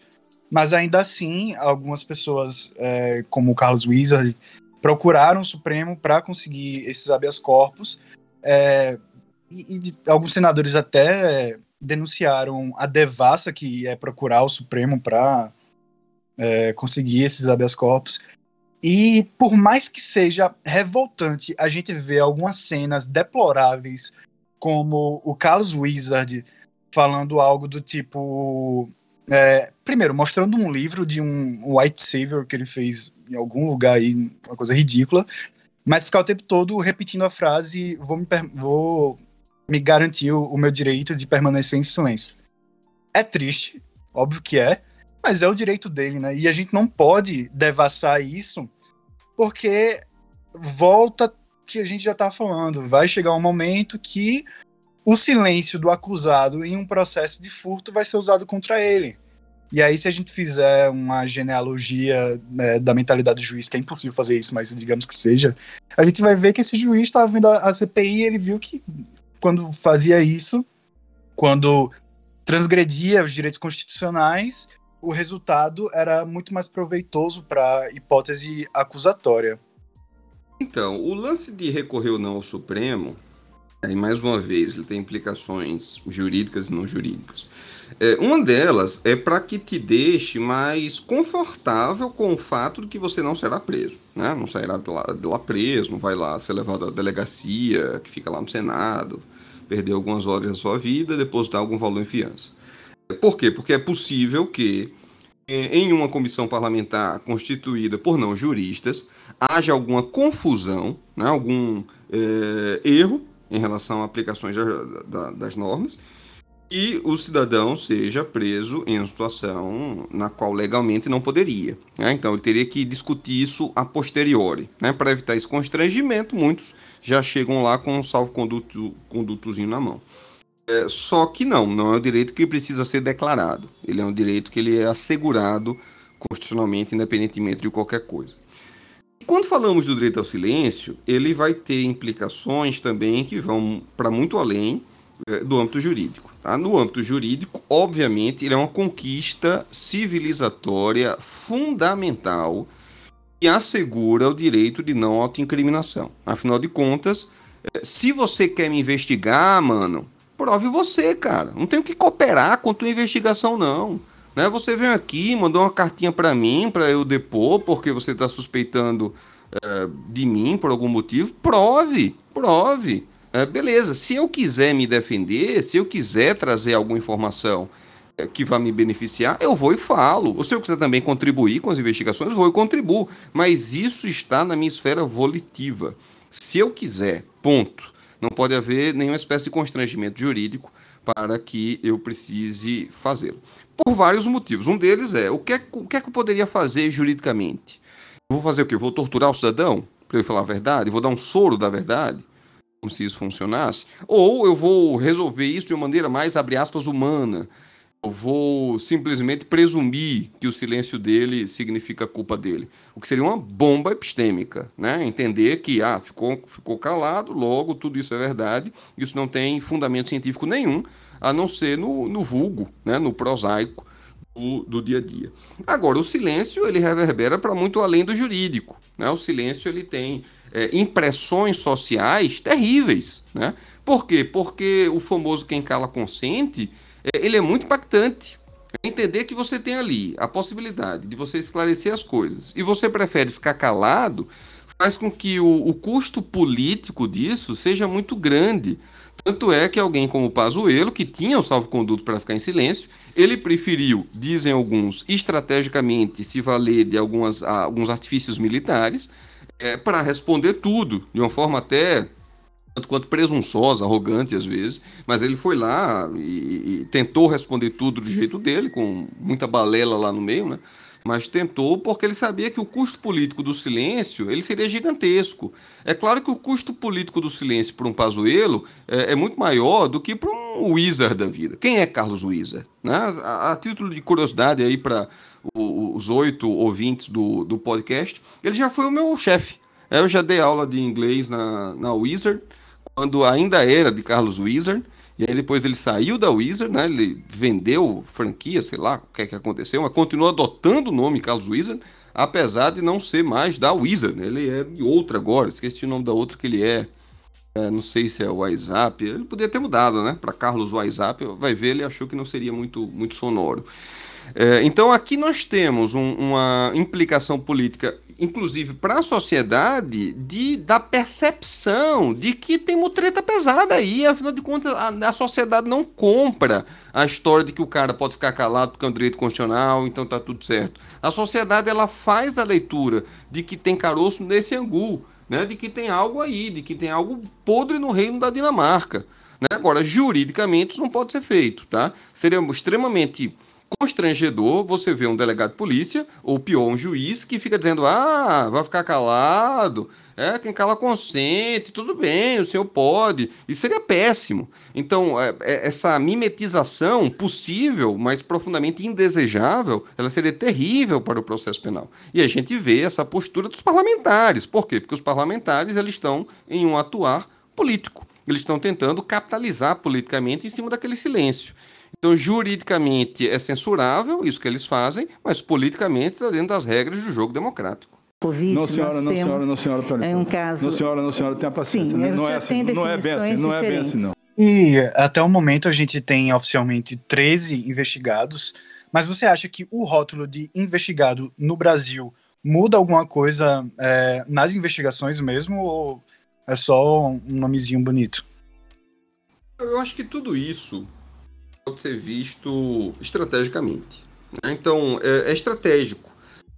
Mas ainda assim, algumas pessoas, é, como o Carlos Wizard, procuraram o Supremo para conseguir esses habeas corpus. É, e, e, alguns senadores até denunciaram a devassa que é procurar o Supremo para é, conseguir esses habeas corpus. E por mais que seja revoltante a gente ver algumas cenas deploráveis, como o Carlos Wizard falando algo do tipo. É, primeiro, mostrando um livro de um white savior que ele fez em algum lugar aí, uma coisa ridícula, mas ficar o tempo todo repetindo a frase: vou, me vou me garantiu o meu direito de permanecer em silêncio. É triste, óbvio que é, mas é o direito dele, né? E a gente não pode devassar isso, porque volta que a gente já tá falando, vai chegar um momento que o silêncio do acusado em um processo de furto vai ser usado contra ele. E aí, se a gente fizer uma genealogia né, da mentalidade do juiz, que é impossível fazer isso, mas digamos que seja, a gente vai ver que esse juiz estava vendo a CPI e ele viu que quando fazia isso, quando transgredia os direitos constitucionais, o resultado era muito mais proveitoso para a hipótese acusatória. Então, o lance de recorrer ou não ao Supremo, aí mais uma vez, ele tem implicações jurídicas e não jurídicas. É, uma delas é para que te deixe mais confortável com o fato de que você não será preso, né? Não sairá de lá, de lá preso, não vai lá ser levado à delegacia, que fica lá no Senado, perder algumas horas da sua vida, depositar algum valor em fiança. Por quê? Porque é possível que em uma comissão parlamentar constituída por não juristas haja alguma confusão, né, algum é, erro em relação a aplicações da, da, das normas e o cidadão seja preso em uma situação na qual legalmente não poderia. Né? Então ele teria que discutir isso a posteriori. Né? Para evitar esse constrangimento, muitos já chegam lá com um salvo-condutozinho na mão. É, só que não, não é um direito que precisa ser declarado. Ele é um direito que ele é assegurado constitucionalmente, independentemente de qualquer coisa. Quando falamos do direito ao silêncio, ele vai ter implicações também que vão para muito além do âmbito jurídico. Tá? No âmbito jurídico, obviamente, ele é uma conquista civilizatória fundamental que assegura o direito de não autoincriminação. Afinal de contas, é, se você quer me investigar, mano, prove você, cara. Não tenho que cooperar com tua investigação, não. Né? Você vem aqui, mandou uma cartinha para mim, para eu depor, porque você está suspeitando é, de mim por algum motivo. Prove, prove. É, beleza, se eu quiser me defender, se eu quiser trazer alguma informação é, que vá me beneficiar, eu vou e falo. Ou se eu quiser também contribuir com as investigações, vou e contribuo. Mas isso está na minha esfera volitiva. Se eu quiser, ponto. Não pode haver nenhuma espécie de constrangimento jurídico para que eu precise fazê-lo. Por vários motivos. Um deles é o que é, o que, é que eu poderia fazer juridicamente? Eu vou fazer o quê? Eu vou torturar o cidadão para ele falar a verdade? Vou dar um soro da verdade? Como se isso funcionasse? Ou eu vou resolver isso de uma maneira mais, abre aspas, humana eu vou simplesmente presumir que o silêncio dele significa culpa dele. O que seria uma bomba epistêmica, né? Entender que ah, ficou, ficou calado, logo tudo isso é verdade, isso não tem fundamento científico nenhum, a não ser no, no vulgo, né? no prosaico do, do dia a dia. Agora, o silêncio ele reverbera para muito além do jurídico. Né? O silêncio ele tem é, impressões sociais terríveis. Né? Por quê? Porque o famoso quem cala consente é, ele é muito impactante. É entender que você tem ali a possibilidade de você esclarecer as coisas e você prefere ficar calado, faz com que o, o custo político disso seja muito grande. Tanto é que alguém como o Pazuello, que tinha o salvo-conduto para ficar em silêncio, ele preferiu, dizem alguns, estrategicamente se valer de algumas, alguns artifícios militares é, para responder tudo, de uma forma até tanto quanto presunçosa, arrogante às vezes, mas ele foi lá e, e, tentou responder tudo do jeito dele, com muita balela lá no meio, né? Mas tentou porque ele sabia que o custo político do silêncio ele seria gigantesco. É claro que o custo político do silêncio para um Pazuello é, é, muito maior do que para um Wizard da vida. Quem é Carlos Wizard? Né? A, a título de curiosidade aí para os oito ouvintes do, do podcast, ele já foi o meu chefe. Eu já dei aula de inglês na, na Wizard quando ainda era de Carlos Wizard. E aí depois ele saiu da Wizard, né? Ele vendeu franquia, sei lá o que é que aconteceu, mas continua adotando o nome Carlos Wizard, apesar de não ser mais da Wizard. Né? Ele é de outra agora, esqueci o nome da outra que ele é. é não sei se é o WhatsApp. Ele poderia ter mudado, né? Para Carlos WhatsApp. Vai ver, ele achou que não seria muito, muito sonoro. É, então aqui nós temos um, uma implicação política inclusive para a sociedade, de, da percepção de que tem uma treta pesada aí. Afinal de contas, a, a, sociedade não compra a história de que o cara pode ficar calado porque é um direito constitucional, então tá tudo certo. A sociedade ela faz a leitura de que tem caroço nesse angu, né? de que tem algo aí, de que tem algo podre no reino da Dinamarca. Né? Agora, juridicamente, isso não pode ser feito, tá? Seria extremamente constrangedor você ver um delegado de polícia, ou pior, um juiz, que fica dizendo: ah, vai ficar calado, é, quem cala consente, tudo bem, o senhor pode. Isso seria péssimo. Então, é, é, essa mimetização possível, mas profundamente indesejável, ela seria terrível para o processo penal. E a gente vê essa postura dos parlamentares. Por quê? Porque os parlamentares eles estão em um atuar político. Eles estão tentando capitalizar politicamente em cima daquele silêncio. Então, juridicamente é censurável isso que eles fazem, mas politicamente está dentro das regras do jogo democrático. Covid, não, senhora, não, senhora, não, senhora, pera, é um caso. Não, senhora, não, senhora, tenha paciência. Sim, não, é assim, não é bem assim, não é bem assim, não. E até o momento a gente tem oficialmente 13 investigados, mas você acha que o rótulo de investigado no Brasil muda alguma coisa é, nas investigações mesmo, ou é só um nomezinho bonito? Eu acho que tudo isso pode ser visto estrategicamente. Né? Então, é, é estratégico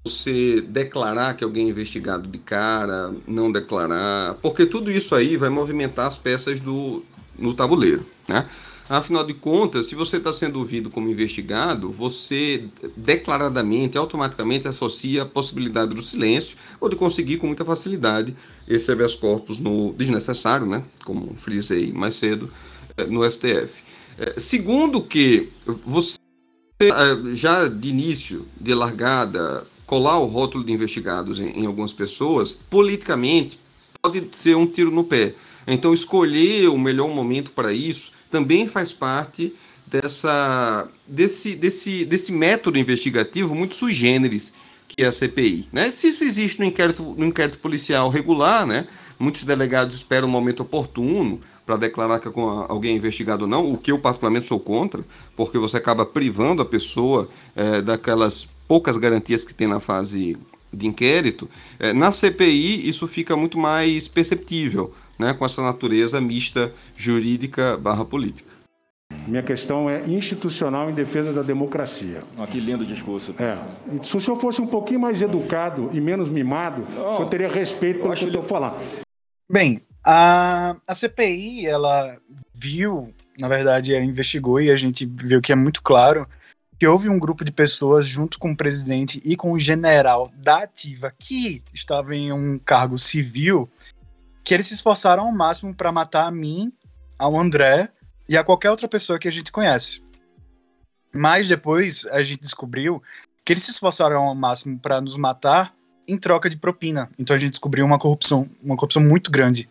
você declarar que alguém é investigado de cara, não declarar, porque tudo isso aí vai movimentar as peças do, no tabuleiro, né? Afinal de contas, se você está sendo ouvido como investigado, você declaradamente, automaticamente associa a possibilidade do silêncio ou de conseguir com muita facilidade esse habeas corpus no desnecessário, né? Como frisei mais cedo, eh, no STF. Eh, segundo que você eh, já de início, de largada, colar o rótulo de investigados em, em algumas pessoas, politicamente, pode ser um tiro no pé. Então, escolher o melhor momento para isso também faz parte dessa, desse, desse, desse método investigativo muito sui generis que é a CPI. Né? Se isso existe no inquérito, no inquérito policial regular, né? muitos delegados esperam o um momento oportuno para declarar que alguém é investigado ou não, o que eu particularmente sou contra, porque você acaba privando a pessoa é, daquelas poucas garantias que tem na fase de inquérito, é, na CPI isso fica muito mais perceptível, né, com essa natureza mista jurídica barra política. Minha questão é institucional em defesa da democracia. Oh, que lindo discurso. É. Se o senhor fosse um pouquinho mais educado e menos mimado, oh, o senhor teria respeito pelo que eu estou falando. Bem, a, a CPI, ela viu, na verdade, ela investigou e a gente viu que é muito claro que houve um grupo de pessoas junto com o presidente e com o general da ativa que estava em um cargo civil que eles se esforçaram ao máximo para matar a mim, ao André e a qualquer outra pessoa que a gente conhece. Mas depois a gente descobriu que eles se esforçaram ao máximo para nos matar em troca de propina. Então a gente descobriu uma corrupção, uma corrupção muito grande.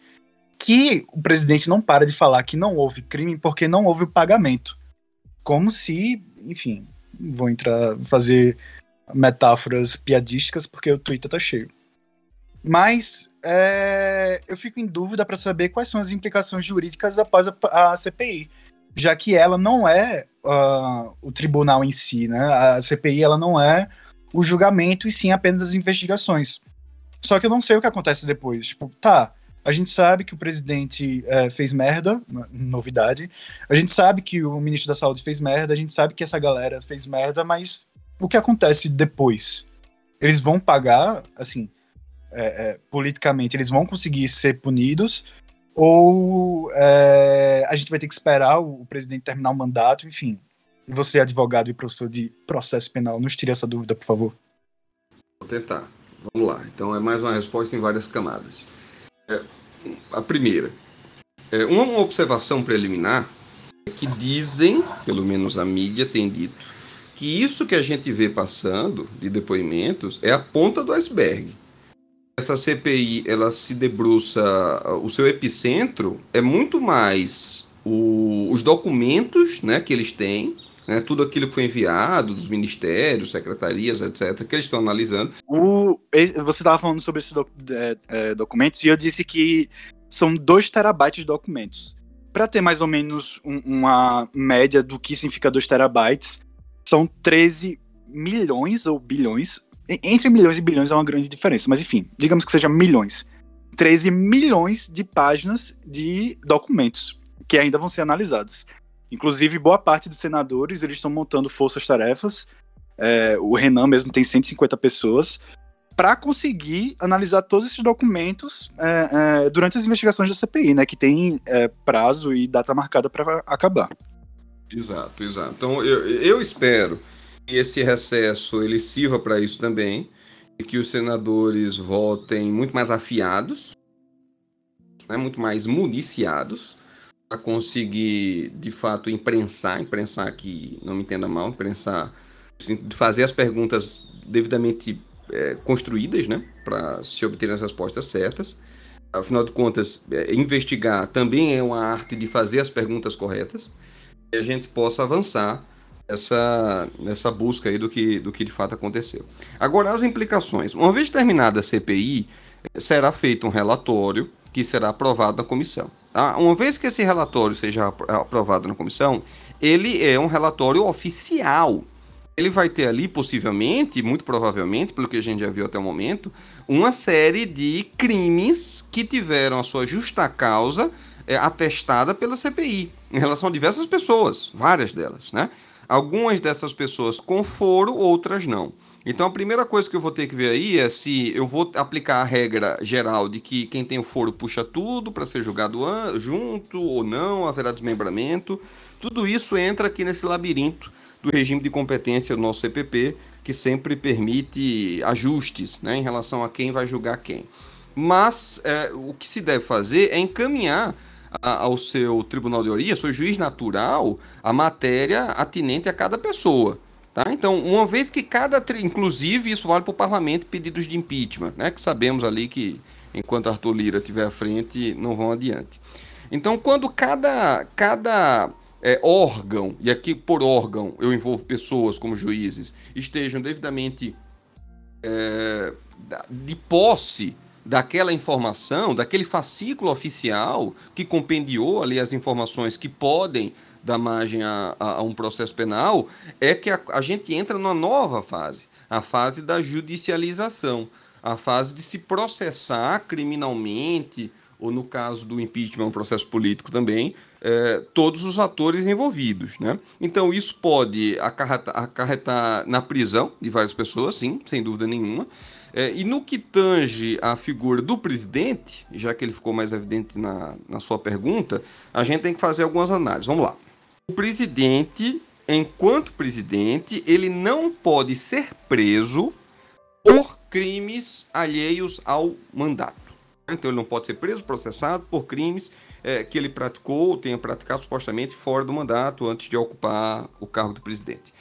Que o presidente não para de falar que não houve crime porque não houve o pagamento. Como se, enfim, vou entrar, fazer metáforas piadísticas porque o Twitter tá cheio. Mas é, eu fico em dúvida para saber quais são as implicações jurídicas após a, a CPI, já que ela não é uh, o tribunal em si, né? A CPI ela não é o julgamento e sim apenas as investigações. Só que eu não sei o que acontece depois. Tipo, tá, a gente sabe que o presidente é, fez merda, novidade. A gente sabe que o ministro da Saúde fez merda, a gente sabe que essa galera fez merda, mas o que acontece depois? Eles vão pagar, assim, é, é, politicamente, eles vão conseguir ser punidos, ou é, a gente vai ter que esperar o, presidente terminar o mandato, enfim. Você, advogado e professor de processo penal, nos tire essa dúvida, por favor. Vou tentar. Vamos lá. Então é mais uma resposta em várias camadas. É, a primeira, é, uma observação preliminar é que dizem, pelo menos a mídia tem dito, que isso que a gente vê passando de depoimentos é a ponta do iceberg. Essa CPI, ela se debruça, o seu epicentro é muito mais o, os documentos né, que eles têm, né, tudo aquilo que foi enviado dos ministérios, secretarias, etc., que eles estão analisando. O, você estava falando sobre esses é, é, documentos e eu disse que são 2 terabytes de documentos. Para ter mais ou menos um, uma média do que significa 2 terabytes, são 13 milhões ou bilhões. Entre milhões e bilhões é uma grande diferença, mas enfim, digamos que seja milhões. 13 milhões de páginas de documentos que ainda vão ser analisados. Inclusive, boa parte dos senadores eles estão montando forças-tarefas. É, o Renan mesmo tem 150 pessoas para conseguir analisar todos esses documentos é, é, durante as investigações da CPI, né? Que tem é, prazo e data marcada para acabar. Exato, exato. Então eu, eu espero que esse recesso ele sirva para isso também e que os senadores votem muito mais afiados, né, muito mais municiados para conseguir de fato imprensar, imprensar que não me entenda mal, imprensar, fazer as perguntas devidamente é, construídas, né, para se obter as respostas certas. Afinal de contas, é, investigar também é uma arte de fazer as perguntas corretas e a gente possa avançar essa, essa busca aí do que, do que de fato aconteceu. Agora, as implicações. Uma vez terminada a CPI, será feito um relatório que será aprovado na comissão. Tá? Uma vez que esse relatório seja aprovado na comissão, ele é um relatório oficial. Ele vai ter ali, possivelmente, muito provavelmente, pelo que a gente já viu até o momento, uma série de crimes que tiveram a sua justa causa é, atestada pela CPI, em relação a diversas pessoas, várias delas, né? Algumas dessas pessoas com foro, outras não. Então a primeira coisa que eu vou ter que ver aí é se eu vou aplicar a regra geral de que quem tem o foro puxa tudo para ser julgado junto ou não, haverá desmembramento. Tudo isso entra aqui nesse labirinto do regime de competência do nosso CPP, que sempre permite ajustes né, em relação a quem vai julgar quem. Mas é, o que se deve fazer é encaminhar ao seu tribunal de origem, ao seu juiz natural, a matéria atinente a cada pessoa. Tá? Então, uma vez que cada. Inclusive, isso vale para o parlamento pedidos de impeachment, né? que sabemos ali que, enquanto Arthur Lira estiver à frente, não vão adiante. Então, quando cada, cada é, órgão, e aqui por órgão eu envolvo pessoas como juízes, estejam devidamente é, de posse daquela informação, daquele fascículo oficial que compendiou ali as informações que podem dar margem a, a, a um processo penal, é que a, a gente entra numa nova fase, a fase da judicialização, a fase de se processar criminalmente, ou no caso do impeachment, um processo político também, é, todos os atores envolvidos. Né? Então, isso pode acarretar, acarretar, na prisão de várias pessoas, sim, sem dúvida nenhuma. É, e no que tange a figura do presidente, já que ele ficou mais evidente na, na sua pergunta, a gente tem que fazer algumas análises. Vamos lá. O presidente, enquanto presidente, ele não pode ser preso por crimes alheios ao mandato. Então ele não pode ser preso, processado por crimes é, que ele praticou ou tenha praticado supostamente fora do mandato antes de ocupar o cargo de presidente.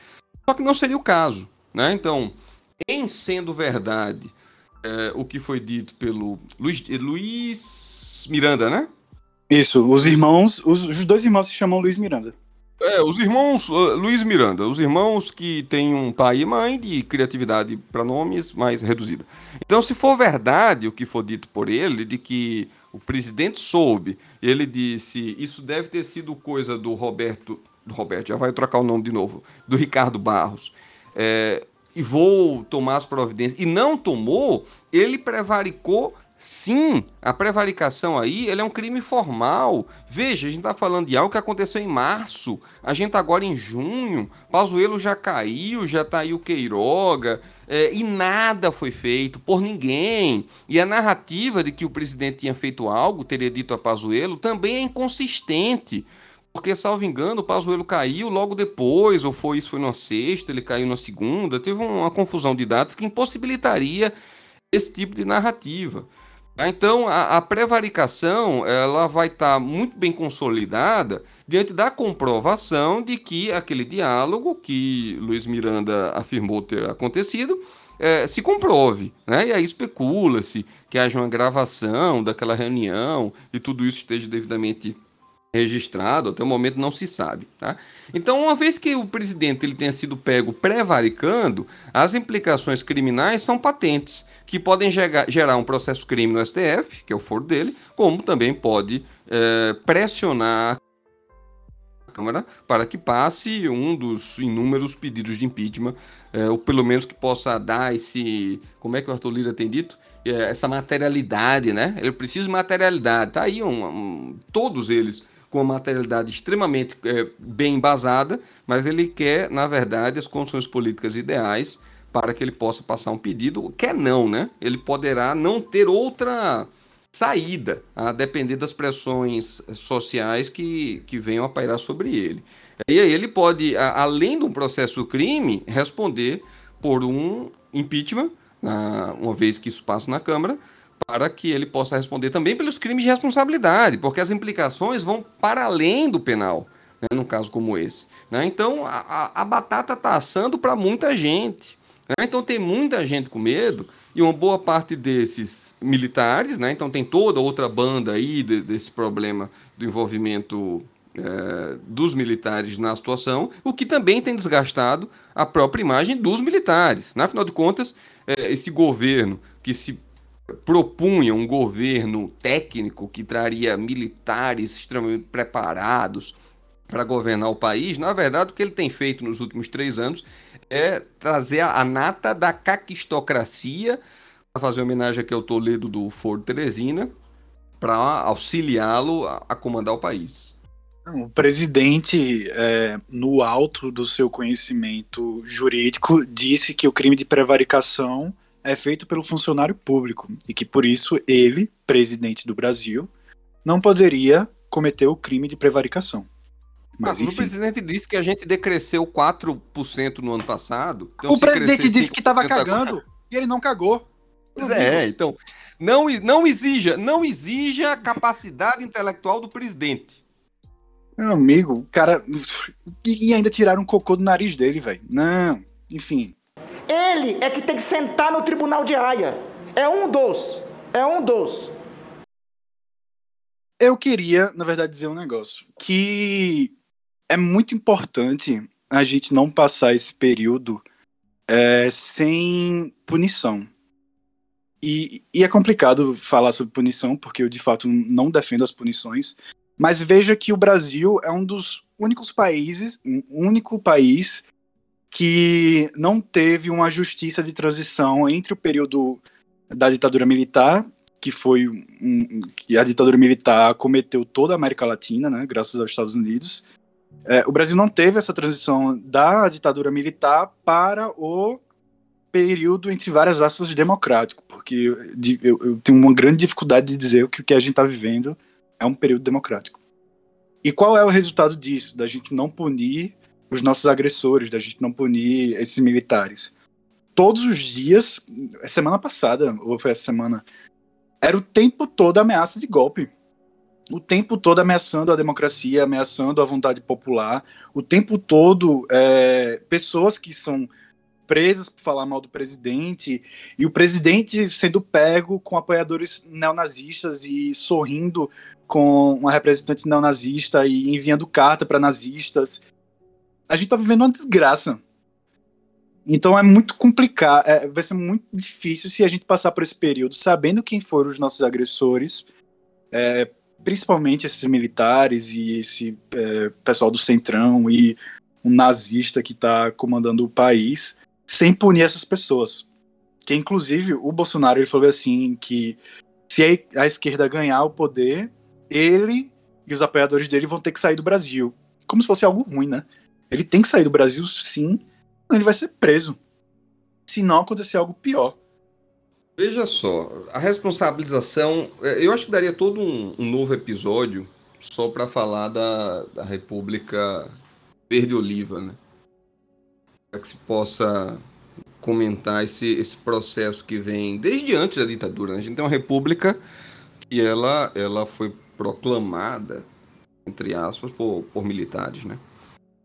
Só que não seria o caso. Né? Então, em sendo verdade é, o que foi dito pelo Luiz, Luiz Miranda, né? Isso, os irmãos, os, os dois irmãos se chamam Luiz Miranda. É, os irmãos uh, Luiz Miranda, os irmãos que têm um pai e mãe de criatividade para nomes mais reduzida. Então, se for verdade o que for dito por ele, de que o presidente soube, ele disse, isso deve ter sido coisa do Roberto, do Roberto, já vai trocar o nome de novo, do Ricardo Barros. É, e vou tomar as providências, e não tomou, ele prevaricou sim. A prevaricação aí ele é um crime formal. Veja, a gente está falando de algo que aconteceu em março, a gente tá agora em junho, Pazuello já caiu, já está aí o Queiroga, é, e nada foi feito por ninguém. E a narrativa de que o presidente tinha feito algo, teria dito a Pazuello, também é inconsistente. Porque, salvo engano, o Pazuello caiu logo depois, ou foi isso foi na sexta, ele caiu na segunda. Teve uma confusão de datas que impossibilitaria esse tipo de narrativa. Tá? Então, a, a prevaricação ela vai estar tá muito bem consolidada diante da comprovação de que aquele diálogo que Luiz Miranda afirmou ter acontecido é, se comprove. Né? E aí especula-se que haja uma gravação daquela reunião e tudo isso esteja devidamente registrado, até o momento não se sabe. Tá? Então, uma vez que o presidente ele tenha sido pego prevaricando, as implicações criminais são patentes, que podem gerar um processo crime no STF, que é o foro dele, como também pode é, pressionar a Câmara para que passe um dos inúmeros pedidos de impeachment, é, ou pelo menos que possa dar esse, como é que o Arthur Lira tem dito? É, essa materialidade, né? Ele precisa de materialidade. Tá aí um, um, todos eles com uma materialidade extremamente é, bem embasada, mas ele quer, na verdade, as condições políticas ideais para que ele possa passar um pedido. Quer não, né? Ele poderá não ter outra saída, a depender das pressões sociais que, que venham a pairar sobre ele. E aí ele pode, além de um processo crime, responder por um impeachment, uma vez que isso passa na Câmara, para que ele possa responder também pelos crimes de responsabilidade, porque as implicações vão para além do penal, né, num caso como esse. Né? Então a, a batata está assando para muita gente. Né? Então tem muita gente com medo e uma boa parte desses militares, né? então tem toda outra banda aí de, desse problema do envolvimento é, dos militares na situação, o que também tem desgastado a própria imagem dos militares. Né? Afinal de contas, é, esse governo que se propunha um governo técnico que traria militares extremamente preparados para governar o país, na verdade, o que ele tem feito nos últimos três anos é trazer a nata da caquistocracia, para fazer homenagem aqui ao Toledo do Foro Teresina, para auxiliá-lo a, comandar o país. O presidente, é, no alto do seu conhecimento jurídico, disse que o crime de prevaricação é feito pelo funcionário público e que por isso ele, presidente do Brasil, não poderia cometer o crime de prevaricação. Mas, Mas o presidente disse que a gente decresceu 4% no ano passado. Então o presidente disse que estava cagando agora... e ele não cagou. Pois é, então não, não exija, não exija capacidade intelectual do presidente. Meu amigo, o cara. E ainda tiraram um cocô do nariz dele, velho. Não, enfim. Ele é que tem que sentar no tribunal de Haia. É um dos. É um dos. Eu queria, na verdade, dizer um negócio. Que é muito importante a gente não passar esse período é, sem punição. E, e, é complicado falar sobre punição, porque eu de fato não defendo as punições. Mas veja que o Brasil é um dos únicos países, um único país que não teve uma justiça de transição entre o período da ditadura militar, que foi um, que a ditadura militar cometeu toda a América Latina, né, graças aos Estados Unidos. É, o Brasil não teve essa transição da ditadura militar para o período, entre várias aspas, democrático, porque eu, eu tenho uma grande dificuldade de dizer que o que a gente está vivendo é um período democrático. E qual é o resultado disso? Da gente não punir os nossos agressores, da gente não punir esses militares. Todos os dias, semana passada, ou foi essa semana, era o tempo todo ameaça de golpe. O tempo todo ameaçando a democracia, ameaçando a vontade popular. O tempo todo, é, pessoas que são presas por falar mal do presidente, e o presidente sendo pego com apoiadores neonazistas e sorrindo com uma representante neonazista e enviando carta para nazistas a gente tá vivendo uma desgraça. Então é muito complicado, é, vai ser muito difícil se a gente passar por esse período sabendo quem foram os nossos agressores, é, principalmente esses militares e esse é, pessoal do Centrão e um nazista que está comandando o país, sem punir essas pessoas. Que inclusive o Bolsonaro ele falou assim que se a, a esquerda ganhar o poder, ele e os apoiadores dele vão ter que sair do Brasil. Como se fosse algo ruim, né? Ele tem que sair do Brasil, sim, ele vai ser preso. Se não acontecer algo pior. Veja só, a responsabilização. É, eu acho que daria todo um, um novo episódio só para falar da, da República Verde-Oliva, né? Para que se possa comentar esse, esse processo que vem desde antes da ditadura. Né? A gente tem uma república que ela, ela foi proclamada, entre aspas, por, por militares, né?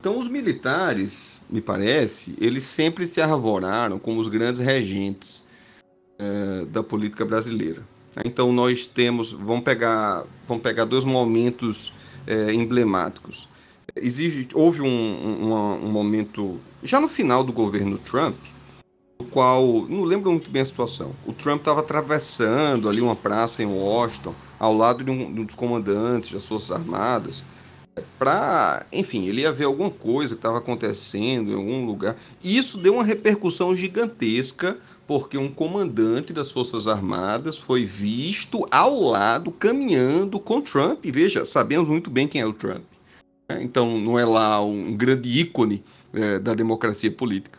Então, os militares, me parece, eles sempre se arvoraram como os grandes regentes é, da política brasileira. Então, nós temos, vamos pegar, vamos pegar dois momentos é, emblemáticos. Existe, houve um, um, um, momento, já no final do governo Trump, no qual, não lembro muito bem a situação, o Trump estava atravessando ali uma praça em Washington, ao lado de um, de um dos comandantes das Forças Armadas, para, enfim, ele ia ver alguma coisa que estava acontecendo em algum lugar. E isso deu uma repercussão gigantesca, porque um comandante das Forças Armadas foi visto ao lado, caminhando com Trump. Veja, sabemos muito bem quem é o Trump. Então, não é lá um grande ícone é, da democracia política.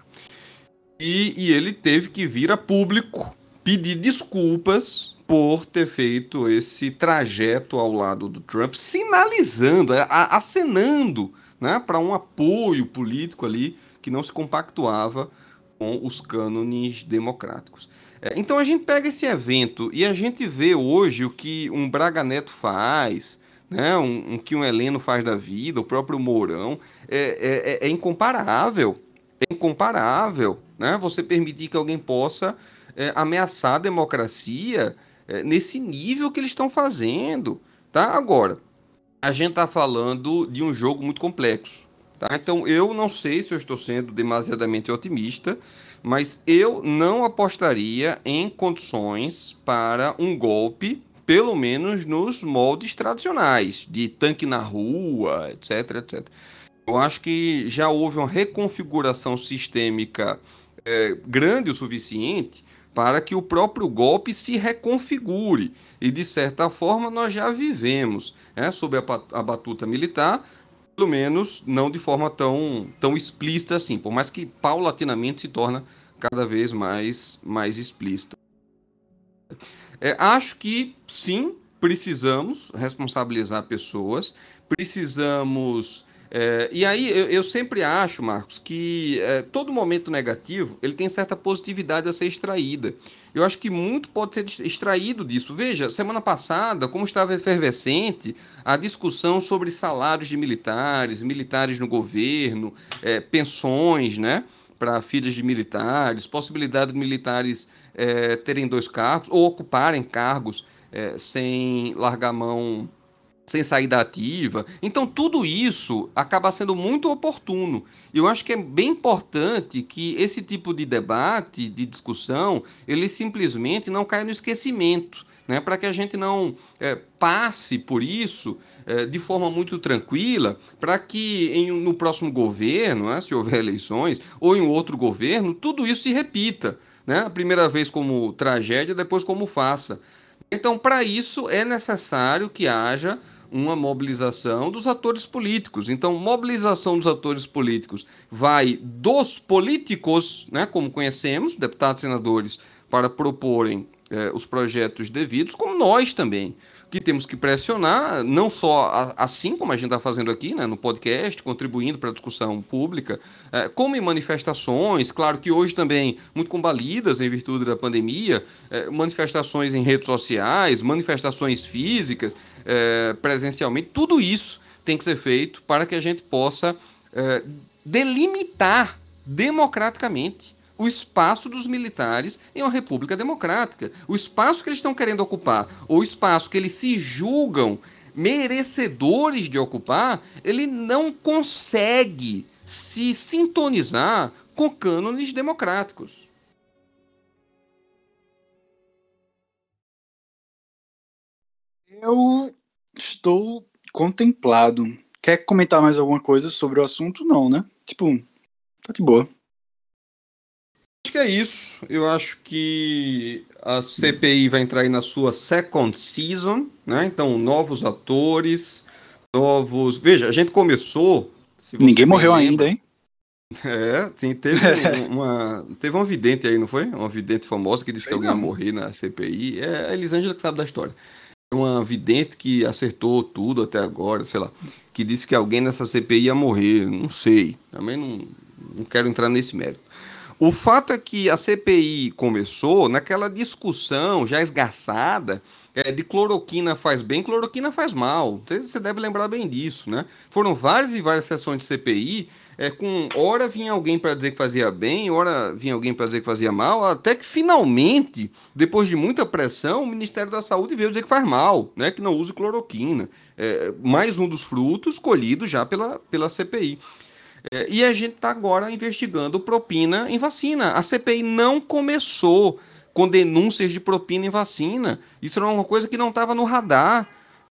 E, e ele teve que vir a público pedir desculpas por ter feito esse trajeto ao lado do Trump, sinalizando, acenando né, para um apoio político ali que não se compactuava com os cânones democráticos. É, então a gente pega esse evento e a gente vê hoje o que um Braga Neto faz, né, um, um que um Heleno faz da vida, o próprio Mourão, é, é, é incomparável. É incomparável né, você permitir que alguém possa é, ameaçar a democracia é, nesse nível que eles estão fazendo. Tá? Agora, a gente está falando de um jogo muito complexo. Tá? Então eu não sei se eu estou sendo demasiadamente otimista, mas eu não apostaria em condições para um golpe, pelo menos nos moldes tradicionais, de tanque na rua, etc, etc. Eu acho que já houve uma reconfiguração sistêmica é, grande o suficiente para que o próprio golpe se reconfigure. E, de certa forma, nós já vivemos né, sob a, batuta militar pelo menos não de forma tão, tão explícita assim, por mais que paulatinamente se torna cada vez mais, mais explícita. É, acho que sim, precisamos responsabilizar pessoas, precisamos é, e aí eu, eu, sempre acho, Marcos, que é, todo momento negativo ele tem certa positividade a ser extraída. Eu acho que muito pode ser extraído disso. Veja, semana passada, como estava efervescente a discussão sobre salários de militares, militares no governo, é, pensões, né? Para filhas de militares, possibilidade de militares é, terem dois cargos ou ocuparem cargos é, sem largar mão sem saída ativa. Então, tudo isso acaba sendo muito oportuno. Eu acho que é bem importante que esse tipo de debate, de discussão, ele simplesmente não caia no esquecimento. Né, para que a gente não é, passe por isso é, de forma muito tranquila, para que em, no próximo governo, né, se houver eleições, ou em outro governo, tudo isso se repita. Né? A primeira vez como tragédia, depois como faça. Então, para isso, é necessário que haja uma mobilização dos atores políticos. Então, mobilização dos atores políticos vai dos políticos, né, como conhecemos, deputados e senadores, para proporem eh, os projetos devidos, como nós também, que temos que pressionar, não só assim como a gente está fazendo aqui né, no podcast, contribuindo para a discussão pública, eh, como em manifestações, claro que hoje também muito combalidas em virtude da pandemia, eh, manifestações em redes sociais, manifestações físicas, presencialmente, tudo isso tem que ser feito para que a gente possa delimitar democraticamente o espaço dos militares em uma república democrática. O espaço que eles estão querendo ocupar, ou o espaço que eles se julgam merecedores de ocupar, ele não consegue se sintonizar com cânones democráticos. Eu estou contemplado. Quer comentar mais alguma coisa sobre o assunto? Não, né? Tipo, tá de boa. Acho que é isso. Eu acho que a CPI vai entrar aí na sua second season, né? Então, novos atores, novos. Veja, a gente começou. Ninguém morreu lembra... ainda, hein? É, sim, teve uma, teve uma vidente aí, não foi? Uma vidente famosa que disse Sei que alguém não. ia morrer na CPI. É a Elisângela que sabe da história. Uma vidente que acertou tudo até agora, sei lá, que disse que alguém nessa CPI ia morrer. Não sei, também não, não quero entrar nesse mérito. O fato é que a CPI começou naquela discussão já esgarçada é, de cloroquina faz bem, cloroquina faz mal. Você deve lembrar bem disso, né? Foram várias e várias sessões de CPI, é, com hora vinha alguém para dizer que fazia bem, hora vinha alguém para dizer que fazia mal, até que finalmente, depois de muita pressão, o Ministério da Saúde veio dizer que faz mal, né? Que não use cloroquina. É, mais um dos frutos colhidos já pela, pela CPI. E a gente está agora investigando propina em vacina. A CPI não começou com denúncias de propina em vacina. Isso era uma coisa que não estava no radar.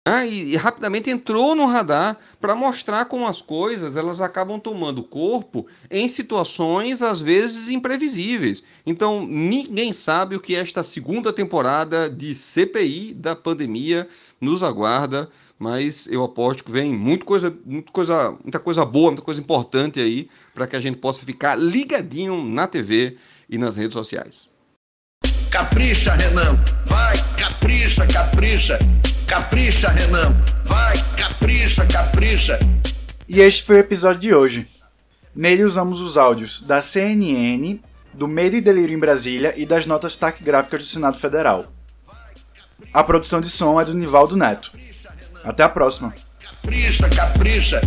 Né? E, e, rapidamente entrou no radar para mostrar como as coisas elas acabam tomando corpo em situações às vezes imprevisíveis. Então ninguém sabe o que esta segunda temporada de CPI da pandemia nos aguarda mas eu aposto que vem muita coisa, muita coisa, muita coisa boa, muita coisa importante aí para que a gente possa ficar ligadinho na TV e nas redes sociais. Capricha, Renan. Vai, capricha, capricha. Capricha, Renan. Vai, capricha, capricha. E este foi o episódio de hoje. Nele usamos os áudios da CNN, do Medo e Delírio em Brasília e das notas taquigráficas do Senado Federal. A produção de som é do Nivaldo Neto. Até a próxima. Capricha, capricha.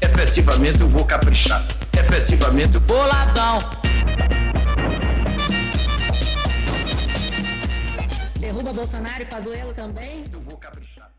Efetivamente eu vou caprichar. Efetivamente, boladão. Derruba Bolsonaro e Pazuello também? Eu vou caprichar.